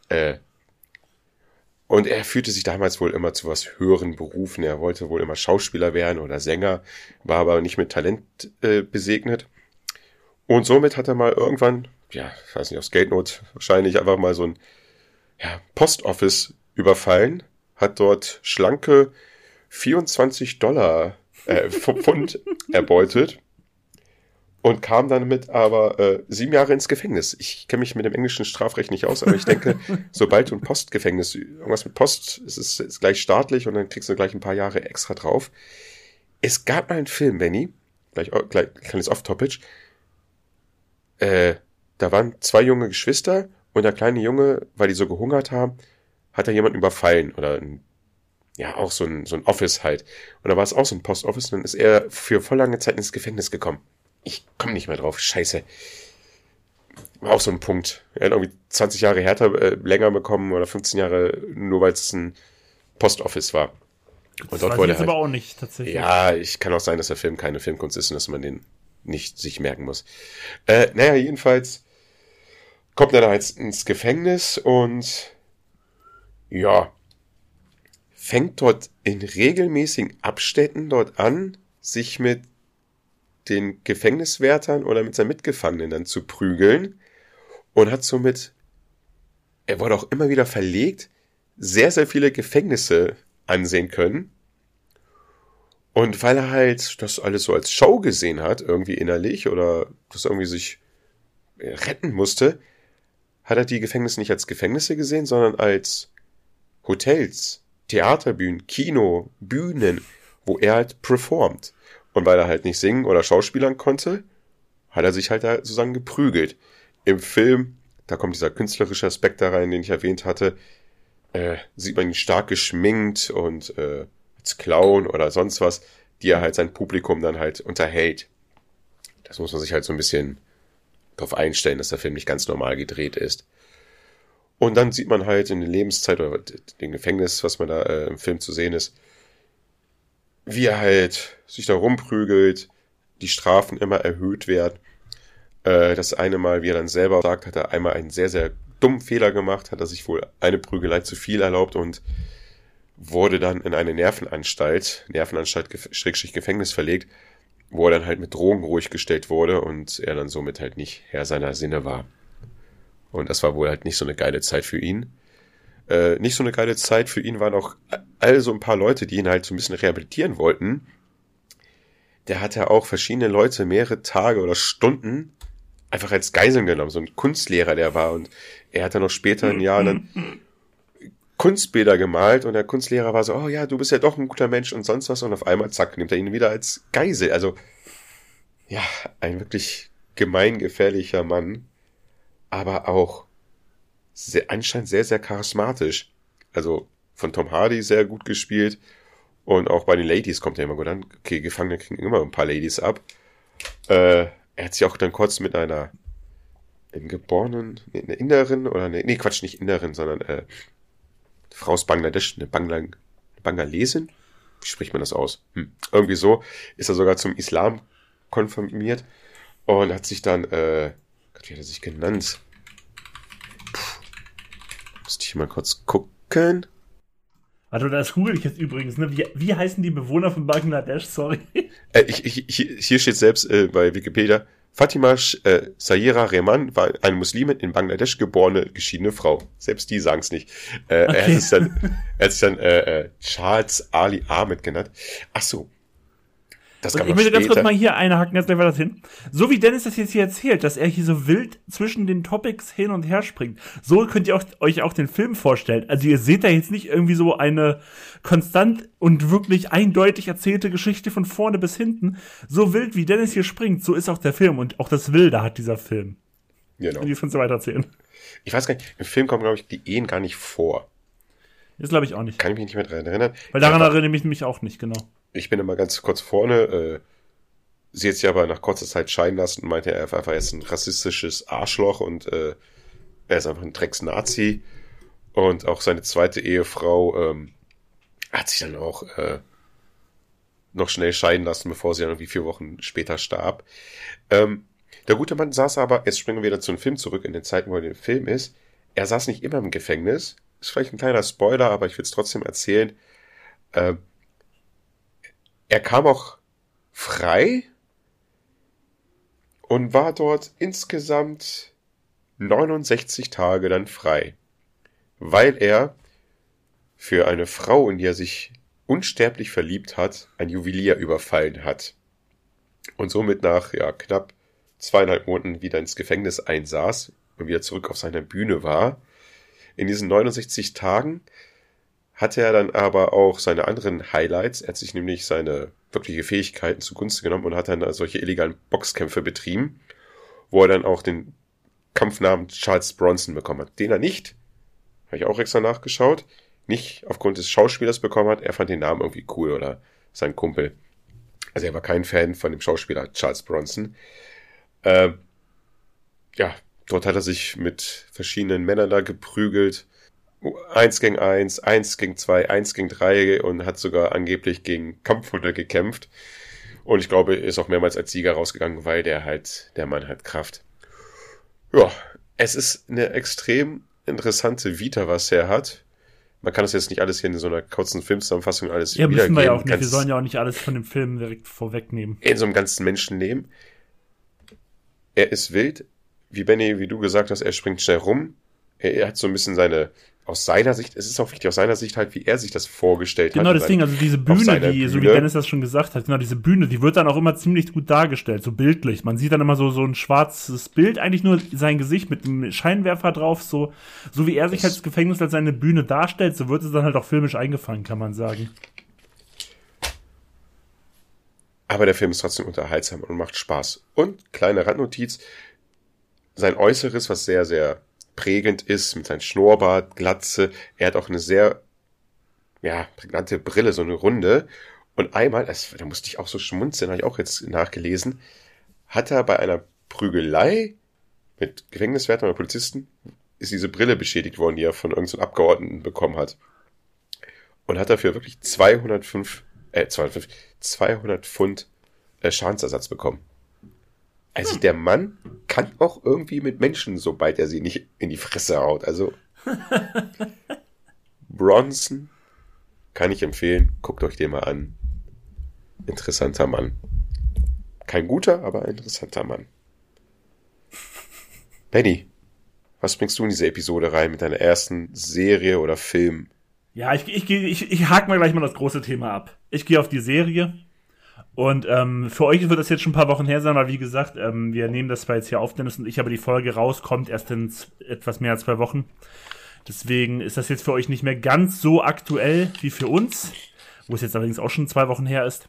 Äh, und er fühlte sich damals wohl immer zu was höheren Berufen. Er wollte wohl immer Schauspieler werden oder Sänger, war aber nicht mit Talent äh, besegnet. Und somit hat er mal irgendwann, ja, ich weiß nicht, aufs Geldnot wahrscheinlich einfach mal so ein ja, Postoffice überfallen, hat dort schlanke 24 Dollar äh, Pfund erbeutet und kam dann mit aber äh, sieben Jahre ins Gefängnis. Ich kenne mich mit dem englischen Strafrecht nicht aus, aber ich denke, sobald du ein Postgefängnis, irgendwas mit Post, es ist, ist gleich staatlich und dann kriegst du gleich ein paar Jahre extra drauf. Es gab mal einen Film, Benny, gleich, gleich kleines Off-Topic, äh, da waren zwei junge Geschwister und der kleine Junge, weil die so gehungert haben, hat er jemanden überfallen oder ein, ja, auch so ein, so ein Office halt. Und da war es auch so ein Postoffice und dann ist er für voll lange Zeit ins Gefängnis gekommen. Ich komme nicht mehr drauf, scheiße. War auch so ein Punkt. Er hat irgendwie 20 Jahre härter, äh, länger bekommen oder 15 Jahre, nur weil es ein Postoffice war. Und Das dort weiß ich wurde jetzt halt, aber auch nicht, tatsächlich. ja, ich kann auch sein, dass der Film keine Filmkunst ist und dass man den nicht sich merken muss. Äh, naja, jedenfalls kommt er da jetzt ins Gefängnis und ja, fängt dort in regelmäßigen Abständen dort an, sich mit den Gefängniswärtern oder mit seinen Mitgefangenen dann zu prügeln und hat somit, er wurde auch immer wieder verlegt, sehr, sehr viele Gefängnisse ansehen können. Und weil er halt das alles so als Show gesehen hat, irgendwie innerlich, oder das irgendwie sich retten musste, hat er die Gefängnisse nicht als Gefängnisse gesehen, sondern als Hotels, Theaterbühnen, Kino, Bühnen, wo er halt performt. Und weil er halt nicht singen oder schauspielern konnte, hat er sich halt da sozusagen geprügelt. Im Film, da kommt dieser künstlerische Aspekt da rein, den ich erwähnt hatte, äh, sieht man ihn stark geschminkt und äh, als Clown oder sonst was, die er halt sein Publikum dann halt unterhält. Das muss man sich halt so ein bisschen darauf einstellen, dass der Film nicht ganz normal gedreht ist. Und dann sieht man halt in der Lebenszeit oder dem Gefängnis, was man da äh, im Film zu sehen ist, wie er halt sich da rumprügelt, die Strafen immer erhöht werden. Äh, das eine Mal, wie er dann selber sagt, hat er einmal einen sehr, sehr dummen Fehler gemacht, hat er sich wohl eine Prügelei zu viel erlaubt und wurde dann in eine Nervenanstalt, Nervenanstalt, Schrägstrich Gefängnis verlegt, wo er dann halt mit Drogen ruhig gestellt wurde und er dann somit halt nicht Herr seiner Sinne war. Und das war wohl halt nicht so eine geile Zeit für ihn. Äh, nicht so eine geile Zeit für ihn waren auch all so ein paar Leute, die ihn halt so ein bisschen rehabilitieren wollten. Der hat ja auch verschiedene Leute mehrere Tage oder Stunden einfach als Geiseln genommen. So ein Kunstlehrer, der war. Und er hat dann noch später ein Jahr dann Kunstbilder gemalt und der Kunstlehrer war so, oh ja, du bist ja doch ein guter Mensch und sonst was. Und auf einmal, zack, nimmt er ihn wieder als Geisel. Also, ja, ein wirklich gemeingefährlicher Mann aber auch sehr, anscheinend sehr, sehr charismatisch. Also von Tom Hardy sehr gut gespielt. Und auch bei den Ladies kommt er immer gut an. Okay, Gefangene kriegen immer ein paar Ladies ab. Äh, er hat sich auch dann kurz mit einer in geborenen, nee, eine Inderin oder eine, nee, Quatsch, nicht Inderin, sondern äh, Frau aus Bangladesch, eine, Bangla, eine Bangalesin? Wie spricht man das aus? Hm. Irgendwie so ist er sogar zum Islam konfirmiert und hat sich dann äh, Gott, wie hat er sich genannt? Puh. Müsste ich mal kurz gucken. Warte, das google ich jetzt übrigens, ne? Wie, wie heißen die Bewohner von Bangladesch? Sorry. Äh, ich, ich, hier steht selbst äh, bei Wikipedia, Fatima äh, Sayera Rehman war eine Muslimin in Bangladesch geborene, geschiedene Frau. Selbst die sagen es nicht. Äh, okay. Er hat sich dann, er hat sich dann äh, äh, Charles Ali Ahmed genannt. Ach so, das und ich möchte ganz kurz mal hier einhaken, jetzt gleich das hin. So wie Dennis das jetzt hier erzählt, dass er hier so wild zwischen den Topics hin und her springt, so könnt ihr auch, euch auch den Film vorstellen. Also ihr seht da jetzt nicht irgendwie so eine konstant und wirklich eindeutig erzählte Geschichte von vorne bis hinten. So wild wie Dennis hier springt, so ist auch der Film und auch das Wilde hat dieser Film. Genau. Und die von so weiter erzählen. Ich weiß gar nicht, im Film kommen, glaube ich, die Ehen gar nicht vor. Das glaube ich auch nicht. Kann ich mich nicht mehr daran erinnern. Weil daran erinnere ich mich auch nicht, genau ich bin immer ganz kurz vorne. Äh, sie hat sich aber nach kurzer Zeit scheiden lassen und meinte, er ist einfach jetzt ein rassistisches Arschloch und äh, er ist einfach ein Drecks-Nazi. Und auch seine zweite Ehefrau ähm, hat sich dann auch äh, noch schnell scheiden lassen, bevor sie dann irgendwie vier Wochen später starb. Ähm, der gute Mann saß aber, jetzt springen wir wieder zu dem Film zurück, in den Zeiten, wo er im Film ist. Er saß nicht immer im Gefängnis. Ist vielleicht ein kleiner Spoiler, aber ich will es trotzdem erzählen. Ähm, er kam auch frei und war dort insgesamt 69 Tage dann frei, weil er für eine Frau, in die er sich unsterblich verliebt hat, ein Juwelier überfallen hat und somit nach ja, knapp zweieinhalb Monaten wieder ins Gefängnis einsaß und wieder zurück auf seiner Bühne war. In diesen 69 Tagen hatte er dann aber auch seine anderen Highlights. Er hat sich nämlich seine wirkliche Fähigkeiten zugunsten genommen und hat dann solche illegalen Boxkämpfe betrieben, wo er dann auch den Kampfnamen Charles Bronson bekommen hat. Den er nicht, habe ich auch extra nachgeschaut, nicht aufgrund des Schauspielers bekommen hat. Er fand den Namen irgendwie cool oder sein Kumpel. Also er war kein Fan von dem Schauspieler Charles Bronson. Äh, ja, dort hat er sich mit verschiedenen Männern da geprügelt eins gegen eins, eins gegen zwei, eins gegen drei und hat sogar angeblich gegen Kampfhunde gekämpft. Und ich glaube, ist auch mehrmals als Sieger rausgegangen, weil der halt, der Mann hat Kraft. Ja, es ist eine extrem interessante Vita, was er hat. man kann das jetzt nicht alles hier in so einer kurzen Filmzusammenfassung alles Ja, müssen wir ja auch nicht. Wir sollen ja auch nicht alles von dem Film direkt vorwegnehmen. in so einem ganzen Menschenleben. Er ist wild, wie Benny, wie du gesagt hast, er springt schnell rum. Er, er hat so ein bisschen seine, aus seiner Sicht, es ist auch wichtig, aus seiner Sicht halt, wie er sich das vorgestellt Genau hat. das Ding, also diese Bühne, die, so wie Bühne. Dennis das schon gesagt hat, genau diese Bühne, die wird dann auch immer ziemlich gut dargestellt, so bildlich. Man sieht dann immer so, so ein schwarzes Bild, eigentlich nur sein Gesicht mit einem Scheinwerfer drauf, so, so wie er sich Das- als Gefängnis als seine Bühne darstellt, so wird es dann halt auch filmisch eingefangen, kann man sagen. Aber der Film ist trotzdem unterhaltsam und macht Spaß. Und kleine Randnotiz, sein Äußeres, was sehr, sehr prägend ist, mit seinem Schnurrbart, Glatze, er hat auch eine sehr, ja, prägnante Brille, so eine runde. Und einmal, das, da musste ich auch so schmunzeln, habe ich auch jetzt nachgelesen, hat er bei einer Prügelei mit Gefängniswärtern oder Polizisten, ist diese Brille beschädigt worden, die er von irgendeinem Abgeordneten bekommen hat. Und hat dafür wirklich 205, äh, 205, 200 Pfund äh, Schadensersatz bekommen. Also der Mann kann auch irgendwie mit Menschen, sobald er sie nicht in die Fresse haut. Also Bronson kann ich empfehlen. Guckt euch den mal an. Interessanter Mann. Kein guter, aber interessanter Mann. Benny, was bringst du in diese Episode rein mit deiner ersten Serie oder Film? Ja, ich, ich, ich, ich hake mal gleich mal das große Thema ab. Ich gehe auf die Serie. Und ähm, für euch wird das jetzt schon ein paar Wochen her sein, weil wie gesagt, ähm, wir nehmen das zwar jetzt hier auf, Dennis und ich, aber die Folge rauskommt erst in etwas mehr als zwei Wochen. Deswegen ist das jetzt für euch nicht mehr ganz so aktuell wie für uns, wo es jetzt allerdings auch schon zwei Wochen her ist.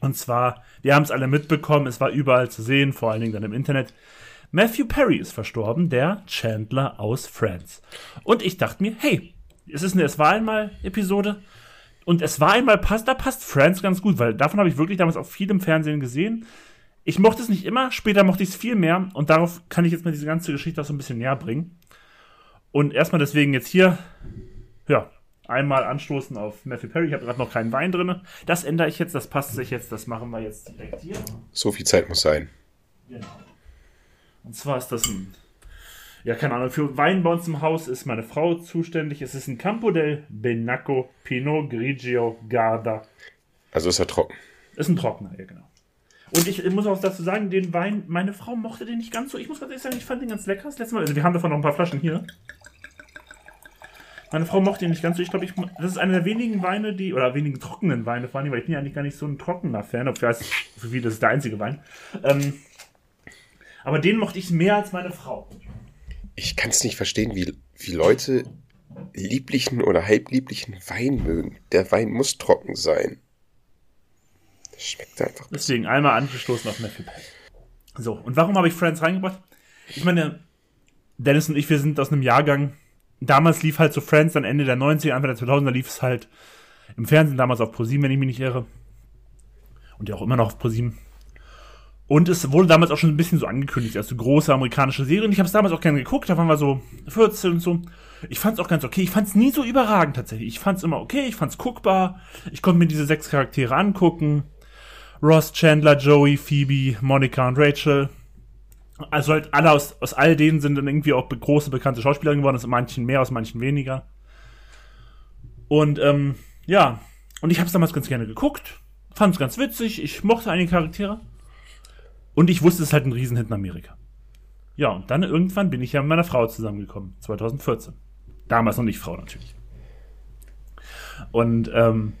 Und zwar, wir haben es alle mitbekommen, es war überall zu sehen, vor allen Dingen dann im Internet. Matthew Perry ist verstorben, der Chandler aus Friends. Und ich dachte mir, hey, es ist eine Es war einmal Episode. Und es war einmal passt, da passt Friends ganz gut, weil davon habe ich wirklich damals auch viel im Fernsehen gesehen. Ich mochte es nicht immer, später mochte ich es viel mehr und darauf kann ich jetzt mal diese ganze Geschichte auch so ein bisschen näher bringen. Und erstmal deswegen jetzt hier, ja, einmal anstoßen auf Matthew Perry. Ich habe gerade noch keinen Wein drin. Das ändere ich jetzt, das passt sich jetzt, das machen wir jetzt direkt hier. So viel Zeit muss sein. Genau. Und zwar ist das ein, ja, keine Ahnung, für Wein bei uns im Haus ist meine Frau zuständig. Es ist ein Campo del Benacco Pinot Grigio Garda. Also ist er trocken. Ist ein Trockener, ja, genau. Und ich muss auch dazu sagen, den Wein, meine Frau mochte den nicht ganz so. Ich muss ganz ehrlich sagen, ich fand den ganz lecker. Das letzte Mal, also wir haben davon noch ein paar Flaschen hier. Meine Frau mochte ihn nicht ganz so. Ich glaube, ich, das ist einer der wenigen Weine, die, oder wenigen trockenen Weine, vor allem, weil ich bin ja eigentlich gar nicht so ein trockener Fan. Ob ich weiß, für viele ist es der einzige Wein. Ähm, aber den mochte ich mehr als meine Frau. Ich kann es nicht verstehen, wie, wie Leute lieblichen oder halblieblichen Wein mögen. Der Wein muss trocken sein. Das schmeckt einfach. Deswegen einmal angestoßen auf Perry. So, und warum habe ich Friends reingebracht? Ich meine, Dennis und ich, wir sind aus einem Jahrgang. Damals lief halt so Friends, dann Ende der 90er, Anfang der 2000er lief es halt im Fernsehen, damals auf ProSieben, wenn ich mich nicht irre. Und ja auch immer noch auf ProSieben. Und es wurde damals auch schon ein bisschen so angekündigt, als so große amerikanische Serie. Und ich habe es damals auch gerne geguckt, da waren wir so 14 und so. Ich fand es auch ganz okay. Ich fand es nie so überragend tatsächlich. Ich fand es immer okay, ich fand es guckbar. Ich konnte mir diese sechs Charaktere angucken. Ross, Chandler, Joey, Phoebe, Monica und Rachel. Also halt alle aus, aus all denen sind dann irgendwie auch große bekannte Schauspieler geworden, aus manchen mehr, aus manchen weniger. Und ähm, ja, und ich habe es damals ganz gerne geguckt, fand es ganz witzig, ich mochte einige Charaktere. Und ich wusste, es ist halt ein Riesenhit in Amerika. Ja, und dann irgendwann bin ich ja mit meiner Frau zusammengekommen, 2014. Damals noch nicht Frau natürlich. Und ähm,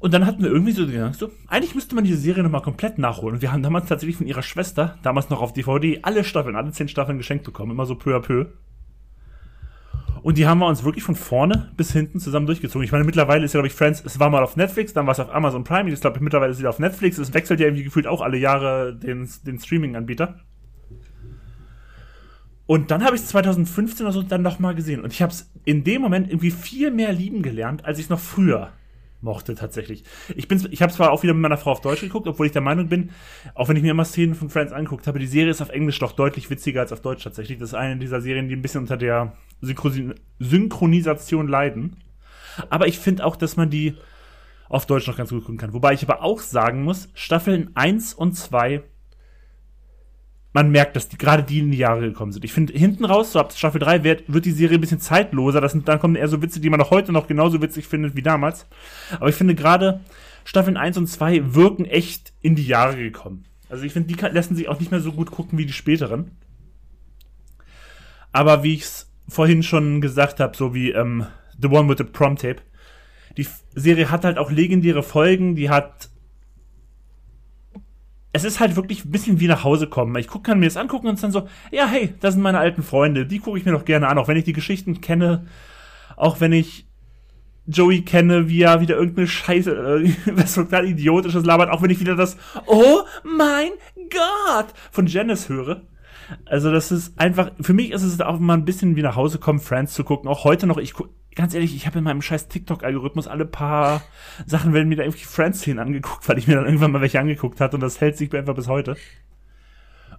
und dann hatten wir irgendwie so gedacht, so, eigentlich müsste man diese Serie nochmal komplett nachholen. Und wir haben damals tatsächlich von ihrer Schwester, damals noch auf DVD, alle Staffeln, alle zehn Staffeln geschenkt bekommen, immer so peu à peu. Und die haben wir uns wirklich von vorne bis hinten zusammen durchgezogen. Ich meine, mittlerweile ist ja, glaube ich, Friends, es war mal auf Netflix, dann war es auf Amazon Prime, ich glaube, mittlerweile ist es wieder auf Netflix. Es wechselt ja irgendwie gefühlt auch alle Jahre den, den Streaming-Anbieter. Und dann habe ich es 2015 oder so dann nochmal gesehen. Und ich habe es in dem Moment irgendwie viel mehr lieben gelernt, als ich es noch früher mochte tatsächlich. Ich bin, ich habe zwar auch wieder mit meiner Frau auf Deutsch geguckt, obwohl ich der Meinung bin, auch wenn ich mir immer Szenen von Friends angeguckt habe, die Serie ist auf Englisch doch deutlich witziger als auf Deutsch tatsächlich. Das ist eine dieser Serien, die ein bisschen unter der Synchronisation leiden. Aber ich finde auch, dass man die auf Deutsch noch ganz gut gucken kann. Wobei ich aber auch sagen muss, Staffeln 1 und 2 man merkt, dass die gerade die in die Jahre gekommen sind. Ich finde, hinten raus, so ab Staffel 3, wird, wird die Serie ein bisschen zeitloser. Das sind, dann kommen eher so Witze, die man auch heute noch genauso witzig findet wie damals. Aber ich finde gerade Staffeln 1 und 2 wirken echt in die Jahre gekommen. Also ich finde, die kann, lassen sich auch nicht mehr so gut gucken wie die späteren. Aber wie ich es vorhin schon gesagt habe, so wie ähm, The One with the Prom Tape, die Serie hat halt auch legendäre Folgen, die hat es ist halt wirklich ein bisschen wie nach Hause kommen. Ich guck, kann mir das angucken und dann so, ja, hey, das sind meine alten Freunde, die gucke ich mir doch gerne an, auch wenn ich die Geschichten kenne, auch wenn ich Joey kenne, wie er wieder irgendeine Scheiße, äh, was total idiotisches labert, auch wenn ich wieder das Oh mein Gott von Janice höre. Also das ist einfach, für mich ist es auch mal ein bisschen wie nach Hause kommen, Friends zu gucken. Auch heute noch, ich ganz ehrlich, ich habe in meinem scheiß TikTok-Algorithmus alle paar Sachen werden mir da irgendwie Friends-Szenen angeguckt, weil ich mir dann irgendwann mal welche angeguckt hatte und das hält sich einfach bis heute.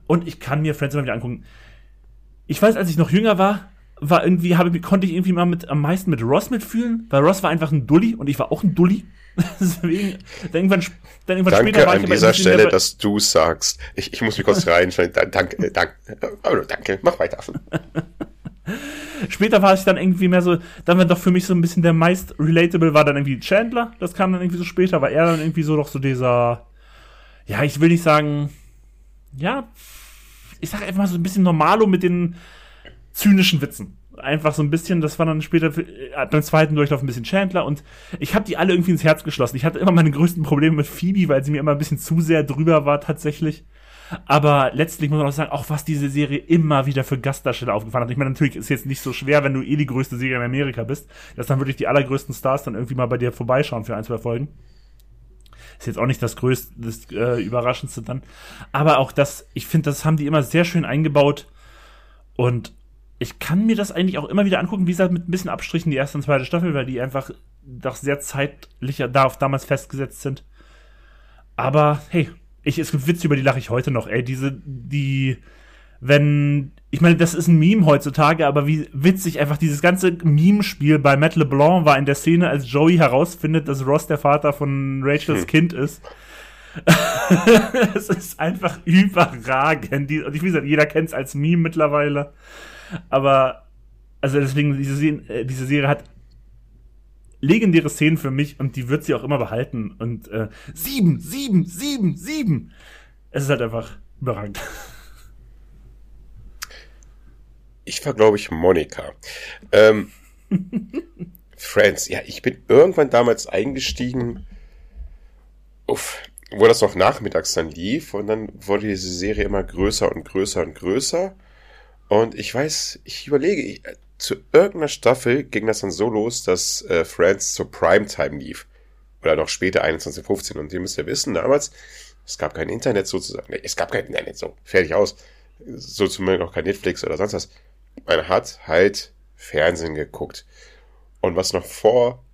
Und ich kann mir Friends immer wieder angucken. Ich weiß, als ich noch jünger war, war irgendwie, habe, konnte ich irgendwie mal mit, am meisten mit Ross mitfühlen, weil Ross war einfach ein Dulli und ich war auch ein Dulli. Deswegen, dann irgendwann, dann irgendwann danke später an dieser Stelle, dass du sagst. Ich, ich muss mich kurz rein. danke, danke, oh, danke, mach weiter. Später war ich dann irgendwie mehr so, dann war doch für mich so ein bisschen der meist relatable war dann irgendwie Chandler. Das kam dann irgendwie so später, war er dann irgendwie so doch so dieser, ja, ich will nicht sagen, ja, ich sag einfach mal so ein bisschen normalo mit den zynischen Witzen. Einfach so ein bisschen, das war dann später äh, beim zweiten Durchlauf ein bisschen Chandler und ich habe die alle irgendwie ins Herz geschlossen. Ich hatte immer meine größten Probleme mit Phoebe, weil sie mir immer ein bisschen zu sehr drüber war tatsächlich. Aber letztlich muss man auch sagen, auch was diese Serie immer wieder für Gastdarsteller aufgefahren hat. Ich meine, natürlich ist jetzt nicht so schwer, wenn du eh die größte Serie in Amerika bist, dass dann wirklich die allergrößten Stars dann irgendwie mal bei dir vorbeischauen für ein, zwei Folgen. Ist jetzt auch nicht das größte, das äh, überraschendste dann. Aber auch das, ich finde, das haben die immer sehr schön eingebaut. Und ich kann mir das eigentlich auch immer wieder angucken, wie gesagt, mit ein bisschen Abstrichen die erste und zweite Staffel, weil die einfach doch sehr zeitlicher da auf damals festgesetzt sind. Aber hey, ich, es gibt Witze, über die lache ich heute noch, ey. Diese, die, wenn, ich meine, das ist ein Meme heutzutage, aber wie witzig einfach dieses ganze Meme-Spiel bei Matt LeBlanc war in der Szene, als Joey herausfindet, dass Ross der Vater von Rachels hm. Kind ist. Es ist einfach überragend. Die, und wie gesagt, jeder kennt es als Meme mittlerweile. Aber, also deswegen, diese, äh, diese Serie hat legendäre Szenen für mich und die wird sie auch immer behalten. Und äh, sieben, sieben, sieben, sieben. Es ist halt einfach überragend. Ich war, glaube ich, Monika. Ähm, Friends, ja, ich bin irgendwann damals eingestiegen, uff, wo das noch nachmittags dann lief und dann wurde diese Serie immer größer und größer und größer. Und ich weiß, ich überlege, ich, zu irgendeiner Staffel ging das dann so los, dass äh, Friends zur Primetime lief. Oder noch später 21.15. Und ihr müsst ja wissen, damals, es gab kein Internet sozusagen. Nee, es gab kein Internet, so, fertig aus. So zumindest auch kein Netflix oder sonst was. Man hat halt Fernsehen geguckt. Und was noch vor,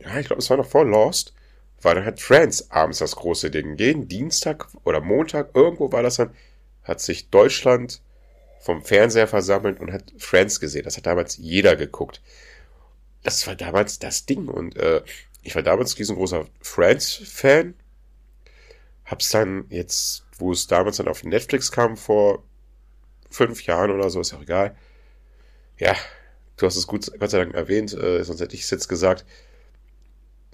ja, ich glaube, es war noch vor Lost, war dann halt Friends abends das große Ding. Jeden Dienstag oder Montag, irgendwo war das dann, hat sich Deutschland vom Fernseher versammelt und hat Friends gesehen. Das hat damals jeder geguckt. Das war damals das Ding. Und äh, ich war damals riesengroßer Friends-Fan. Hab's dann jetzt, wo es damals dann auf Netflix kam, vor fünf Jahren oder so, ist auch egal. Ja, du hast es gut, Gott sei Dank erwähnt, äh, sonst hätte ich es jetzt gesagt.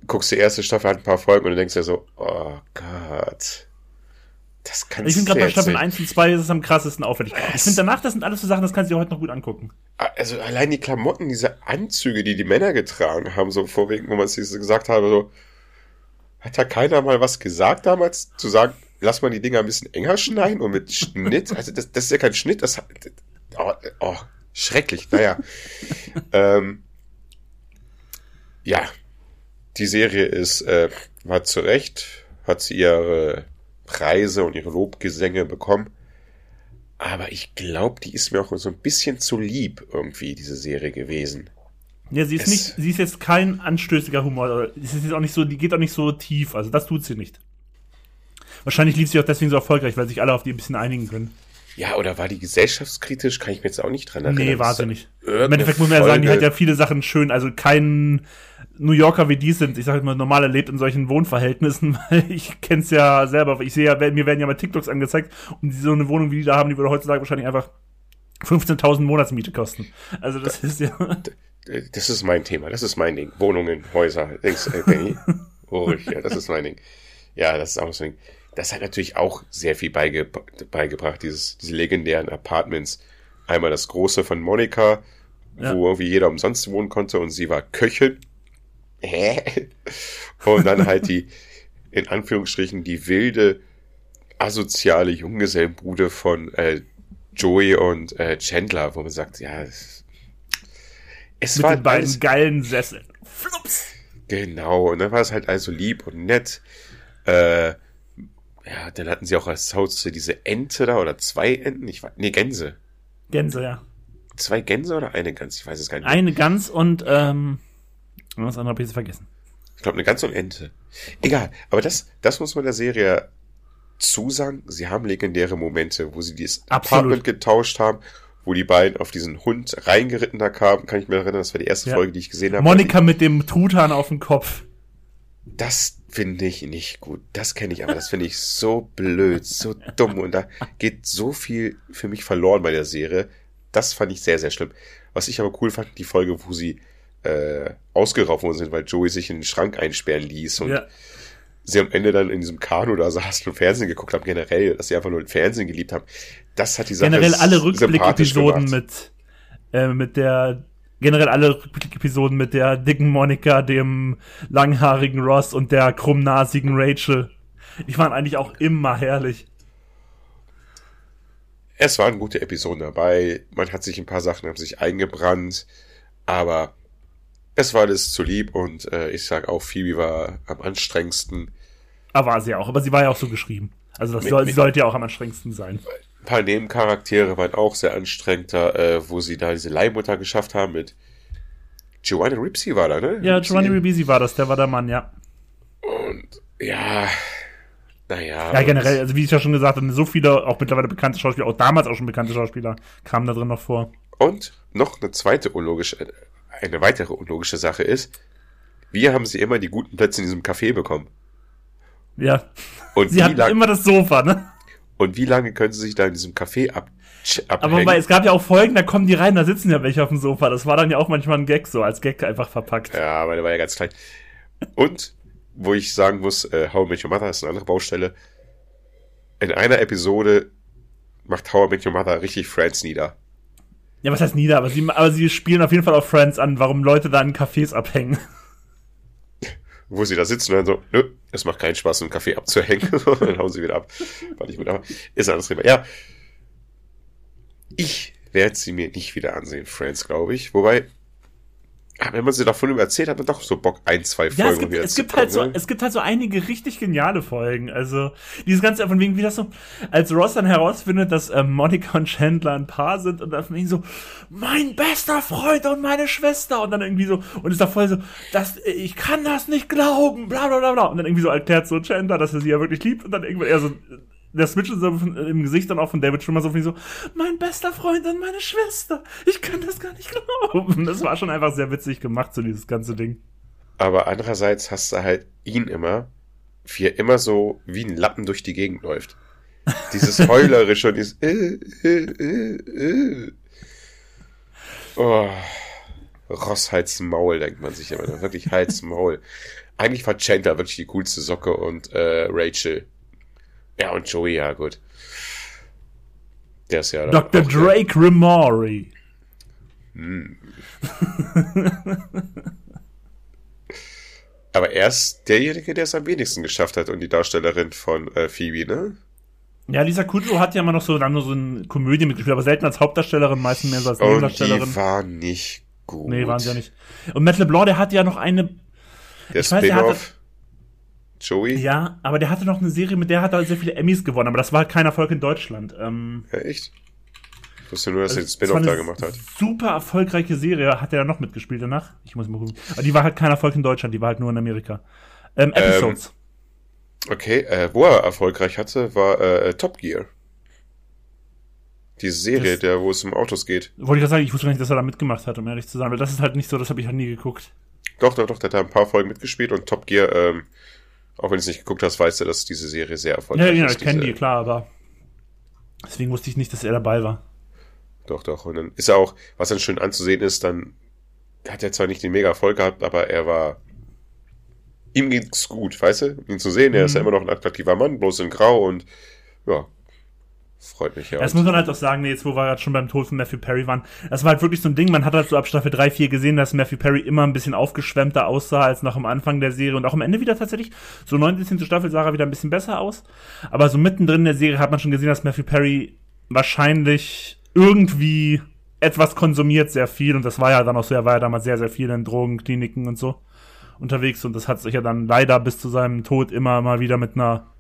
Guckst die erste Staffel, hat ein paar Folgen und du denkst dir so, oh Gott, das kannst ich finde gerade bei Staffel 1 und 2 ist es am krassesten auffällig. Ich finde danach, das sind alles so Sachen, das kannst du dir heute noch gut angucken. Also allein die Klamotten, diese Anzüge, die die Männer getragen haben, so vorwiegend, wo man sich gesagt habe, so, hat da keiner mal was gesagt damals, zu sagen, lass mal die Dinger ein bisschen enger schneiden und mit Schnitt, also das, das ist ja kein Schnitt, das, oh, oh schrecklich, naja. ähm, ja, die Serie ist, äh, war zu Recht, hat sie ihre Preise und ihre Lobgesänge bekommen. Aber ich glaube, die ist mir auch so ein bisschen zu lieb irgendwie, diese Serie gewesen. Ja, sie ist es nicht, sie ist jetzt kein anstößiger Humor. Sie ist jetzt auch nicht so, die geht auch nicht so tief. Also das tut sie nicht. Wahrscheinlich lief sie auch deswegen so erfolgreich, weil sich alle auf die ein bisschen einigen können. Ja, oder war die gesellschaftskritisch? Kann ich mir jetzt auch nicht dran erinnern. Nee, war sie nicht. Im Endeffekt muss man ja sagen, die hat ja viele Sachen schön, also kein New Yorker wie die sind, ich sag mal, normal erlebt in solchen Wohnverhältnissen, weil ich kenn's ja selber, ich sehe ja, mir werden ja mal TikToks angezeigt und so eine Wohnung wie die da haben, die würde heutzutage wahrscheinlich einfach 15.000 Monatsmiete kosten. Also das ist ja, Das ist mein Thema, das ist mein Ding. Wohnungen, Häuser, Dings, äh, Benny. Ruhig, ja, das ist mein Ding. Ja, das ist auch so ein Ding. Das hat natürlich auch sehr viel beige beigebracht, dieses, diese legendären Apartments. Einmal das große von Monika, Ja. wo irgendwie jeder umsonst wohnen konnte und sie war Köchin. Hä? Und dann halt die, in Anführungsstrichen, die wilde, asoziale Junggesellenbude von äh, Joey und äh, Chandler, wo man sagt, ja, es, es mit war den beiden alles- geilen Sesseln. Flups! Genau, und dann war es halt also lieb und nett. Äh, ja, dann hatten sie auch als Haustier diese Ente da oder zwei Enten, ich weiß, nee, Gänse. Gänse, ja. Zwei Gänse oder eine Gans? Ich weiß es gar nicht. Eine Gans und, ähm, was andere habe ich jetzt vergessen. Ich glaube, eine Gans und Ente. Egal, aber das, das muss man der Serie zusagen. Sie haben legendäre Momente, wo sie dieses Absolut. Apartment getauscht haben, wo die beiden auf diesen Hund reingeritten da kamen. Kann ich mir erinnern, das war die erste Ja. Folge, die ich gesehen habe. Monika mit dem Truthahn auf dem Kopf. Das finde ich nicht gut. Das kenne ich aber. Das finde ich so blöd, so dumm. Und da geht so viel für mich verloren bei der Serie. Das fand ich sehr, sehr schlimm. Was ich aber cool fand, die Folge, wo sie äh, ausgeraubt worden sind, weil Joey sich in den Schrank einsperren ließ und Ja. sie am Ende dann in diesem Kanu da saßen und Fernsehen geguckt haben, generell, dass sie einfach nur den Fernsehen geliebt haben. Das hat die Sache generell alle Rückblick-Episoden mit, äh, mit der, generell alle Rückblick-Episoden mit der dicken Monika, dem langhaarigen Ross und der krummnasigen Rachel. Die waren eigentlich auch immer herrlich. Es waren gute Episoden dabei. Man hat sich ein paar Sachen haben sich eingebrannt, aber es war alles zu lieb und äh, ich sag auch, Phoebe war am anstrengendsten. Aber war sie auch. Aber sie war ja auch so geschrieben. Also das Mit- soll, sie mit- sollte ja auch am anstrengendsten sein. Ein paar Nebencharaktere waren auch sehr anstrengender, äh, wo sie da diese Leihmutter geschafft haben mit Joanna Ripsey war da, ne? Ja, Ripsey. Giovanni Ribisi war das, der war der Mann, ja. Und ja, naja. Ja, generell, also wie ich ja schon gesagt habe, so viele, auch mittlerweile bekannte Schauspieler, auch damals auch schon bekannte Schauspieler, kamen da drin noch vor. Und noch eine zweite unlogische, eine weitere unlogische Sache ist, wir haben sie immer die guten Plätze in diesem Café bekommen. Ja. Und Sie hatten immer das Sofa, ne? Und wie lange können sie sich da in diesem Café ab, tsch- Aber abhängen? wobei, es gab ja auch Folgen, da kommen die rein, da sitzen ja welche auf dem Sofa. Das war dann ja auch manchmal ein Gag so, als Gag einfach verpackt. ja, aber der war ja ganz klein. Und, wo ich sagen muss, äh, How I Met Your Mother ist eine andere Baustelle. In einer Episode macht How I Met Your Mother richtig Friends nieder. Ja, was heißt nieder? Aber sie, aber sie spielen auf jeden Fall auf Friends an, warum Leute da in Cafés abhängen. Wo sie da sitzen und dann so, nö, es macht keinen Spaß, einen Kaffee abzuhängen. dann hauen sie wieder ab. Fand ich gut, aber ist anderes Thema. Ja. Ich werde sie mir nicht wieder ansehen, Friends, glaube ich. Wobei, wenn man sie davon erzählt, hat man doch so Bock, ein, zwei Folgen Ja, es gibt, wieder es gibt halt so, ne? es gibt halt so einige richtig geniale Folgen. Also, dieses Ganze von wegen, wie das so, als Ross dann herausfindet, dass ähm, Monica und Chandler ein Paar sind und dann von wegen so, mein bester Freund und meine Schwester und dann irgendwie so, und ist da voll so, das, ich kann das nicht glauben, bla, bla, bla, bla. Und dann irgendwie so erklärt so Chandler, dass er sie ja wirklich liebt und dann irgendwann eher so, der Switch von- im Gesicht dann auch von David Schwimmer so wie so, mein bester Freund und meine Schwester. Ich kann das gar nicht glauben. Das war schon einfach sehr witzig gemacht, so dieses ganze Ding. Aber andererseits hast du halt ihn immer, wie er immer so wie ein Lappen durch die Gegend läuft. Dieses Heulerische und dieses äh, äh, äh, äh. Oh, Ross Maul, denkt man sich immer. Wirklich Hals Maul. Eigentlich war Chandler wirklich die coolste Socke und äh, Rachel. Ja, und Joey, ja, gut. Der ist ja Dr. Drake Remori. Aber er ist derjenige, der es am wenigsten geschafft hat und die Darstellerin von äh, Phoebe, ne? Ja, Lisa Kudrow hat ja immer noch so dann nur so eine Komödie mitgespielt, aber selten als Hauptdarstellerin, meistens mehr so als Und Nebendarstellerin. die war nicht gut. Nee, waren sie ja nicht. Und Matt LeBlanc, der hatte ja noch eine, der Spin-off. Joey? ja, aber der hatte noch eine Serie, mit der hat er sehr viele Emmys gewonnen, aber das war kein Erfolg in Deutschland. Ähm, Ja, echt? Ich wusste nur, dass er den das Spin-off da gemacht hat. Super erfolgreiche Serie, hat er da noch mitgespielt danach? Ich muss mal gucken. Aber die war halt kein Erfolg in Deutschland, die war halt nur in Amerika. Ähm, Episodes. Okay, äh, wo er erfolgreich hatte, war äh, Top Gear. Diese Serie, Das- der, wo es um Autos geht. Wollte ich gerade sagen, ich wusste gar nicht, dass er da mitgemacht hat, um ehrlich zu sein, weil das ist halt nicht so, das habe ich halt nie geguckt. Doch, doch, doch, der hat da ein paar Folgen mitgespielt und Top Gear, ähm, auch wenn du es nicht geguckt hast, weißt du, dass diese Serie sehr Ja, erfolgreich ja, ist. ich kenne die, klar, aber deswegen wusste ich nicht, dass er dabei war. Doch, doch. Und dann ist er auch, was dann schön anzusehen ist, dann hat er zwar nicht den mega Erfolg gehabt, aber er war, ihm ging's gut, weißt du? Ihn zu sehen, er ist ja Mhm. immer noch ein attraktiver Mann, bloß in Grau und, ja, freut mich ja. Das muss man halt auch sagen, nee, jetzt wo wir gerade schon beim Tod von Matthew Perry waren, das war halt wirklich so ein Ding, man hat halt so ab Staffel 3, 4 gesehen, dass Matthew Perry immer ein bisschen aufgeschwemmter aussah als noch am Anfang der Serie und auch am Ende wieder tatsächlich, so 19. Staffel sah er wieder ein bisschen besser aus, aber so mittendrin in der Serie hat man schon gesehen, dass Matthew Perry wahrscheinlich irgendwie etwas konsumiert, sehr viel und das war ja dann auch so, er war ja damals sehr, sehr viel in Drogenkliniken und so unterwegs und das hat sich ja dann leider bis zu seinem Tod immer mal wieder mit einer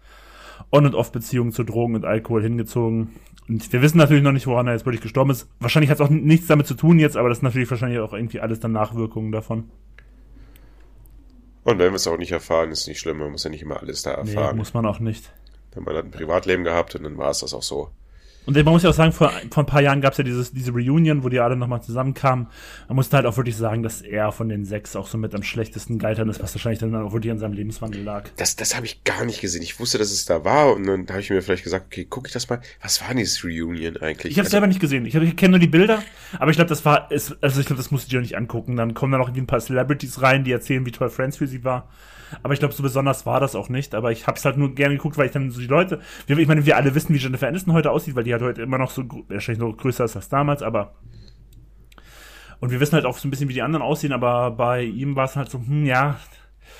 On- und Off-Beziehung zu Drogen und Alkohol hingezogen. Und wir wissen natürlich noch nicht, woran er jetzt wirklich gestorben ist. Wahrscheinlich hat es auch nichts damit zu tun jetzt, aber das ist natürlich wahrscheinlich auch irgendwie alles dann Nachwirkungen davon. Und wenn wir es auch nicht erfahren, ist nicht schlimm, man muss ja nicht immer alles da Nee, erfahren. muss man auch nicht. Denn man hat ein Privatleben gehabt und dann war es das auch so. Und man muss ja auch sagen, vor, vor ein paar Jahren gab es ja dieses, diese Reunion, wo die alle nochmal zusammenkamen. Man musste halt auch wirklich sagen, dass er von den sechs auch so mit am schlechtesten gealtert ist, was wahrscheinlich dann auch wirklich an seinem Lebenswandel lag. Das, das habe ich gar nicht gesehen. Ich wusste, dass es da war und dann habe ich mir vielleicht gesagt, okay, gucke ich das mal. Was war denn dieses Reunion eigentlich? Ich habe es Also, selber nicht gesehen. Ich, ich kenne nur die Bilder, aber ich glaube, das war, ist, also ich glaube, das musst du dir nicht angucken. Dann kommen da noch irgendwie ein paar Celebrities rein, die erzählen, wie toll Friends für sie war. Aber ich glaube, so besonders war das auch nicht. Aber ich habe es halt nur gerne geguckt, weil ich dann so die Leute, ich meine, wir alle wissen, wie Jennifer Aniston heute aussieht, weil die halt heute immer noch so, wahrscheinlich noch größer ist als damals, aber und wir wissen halt auch so ein bisschen, wie die anderen aussehen, aber bei ihm war es halt so, hm, ja,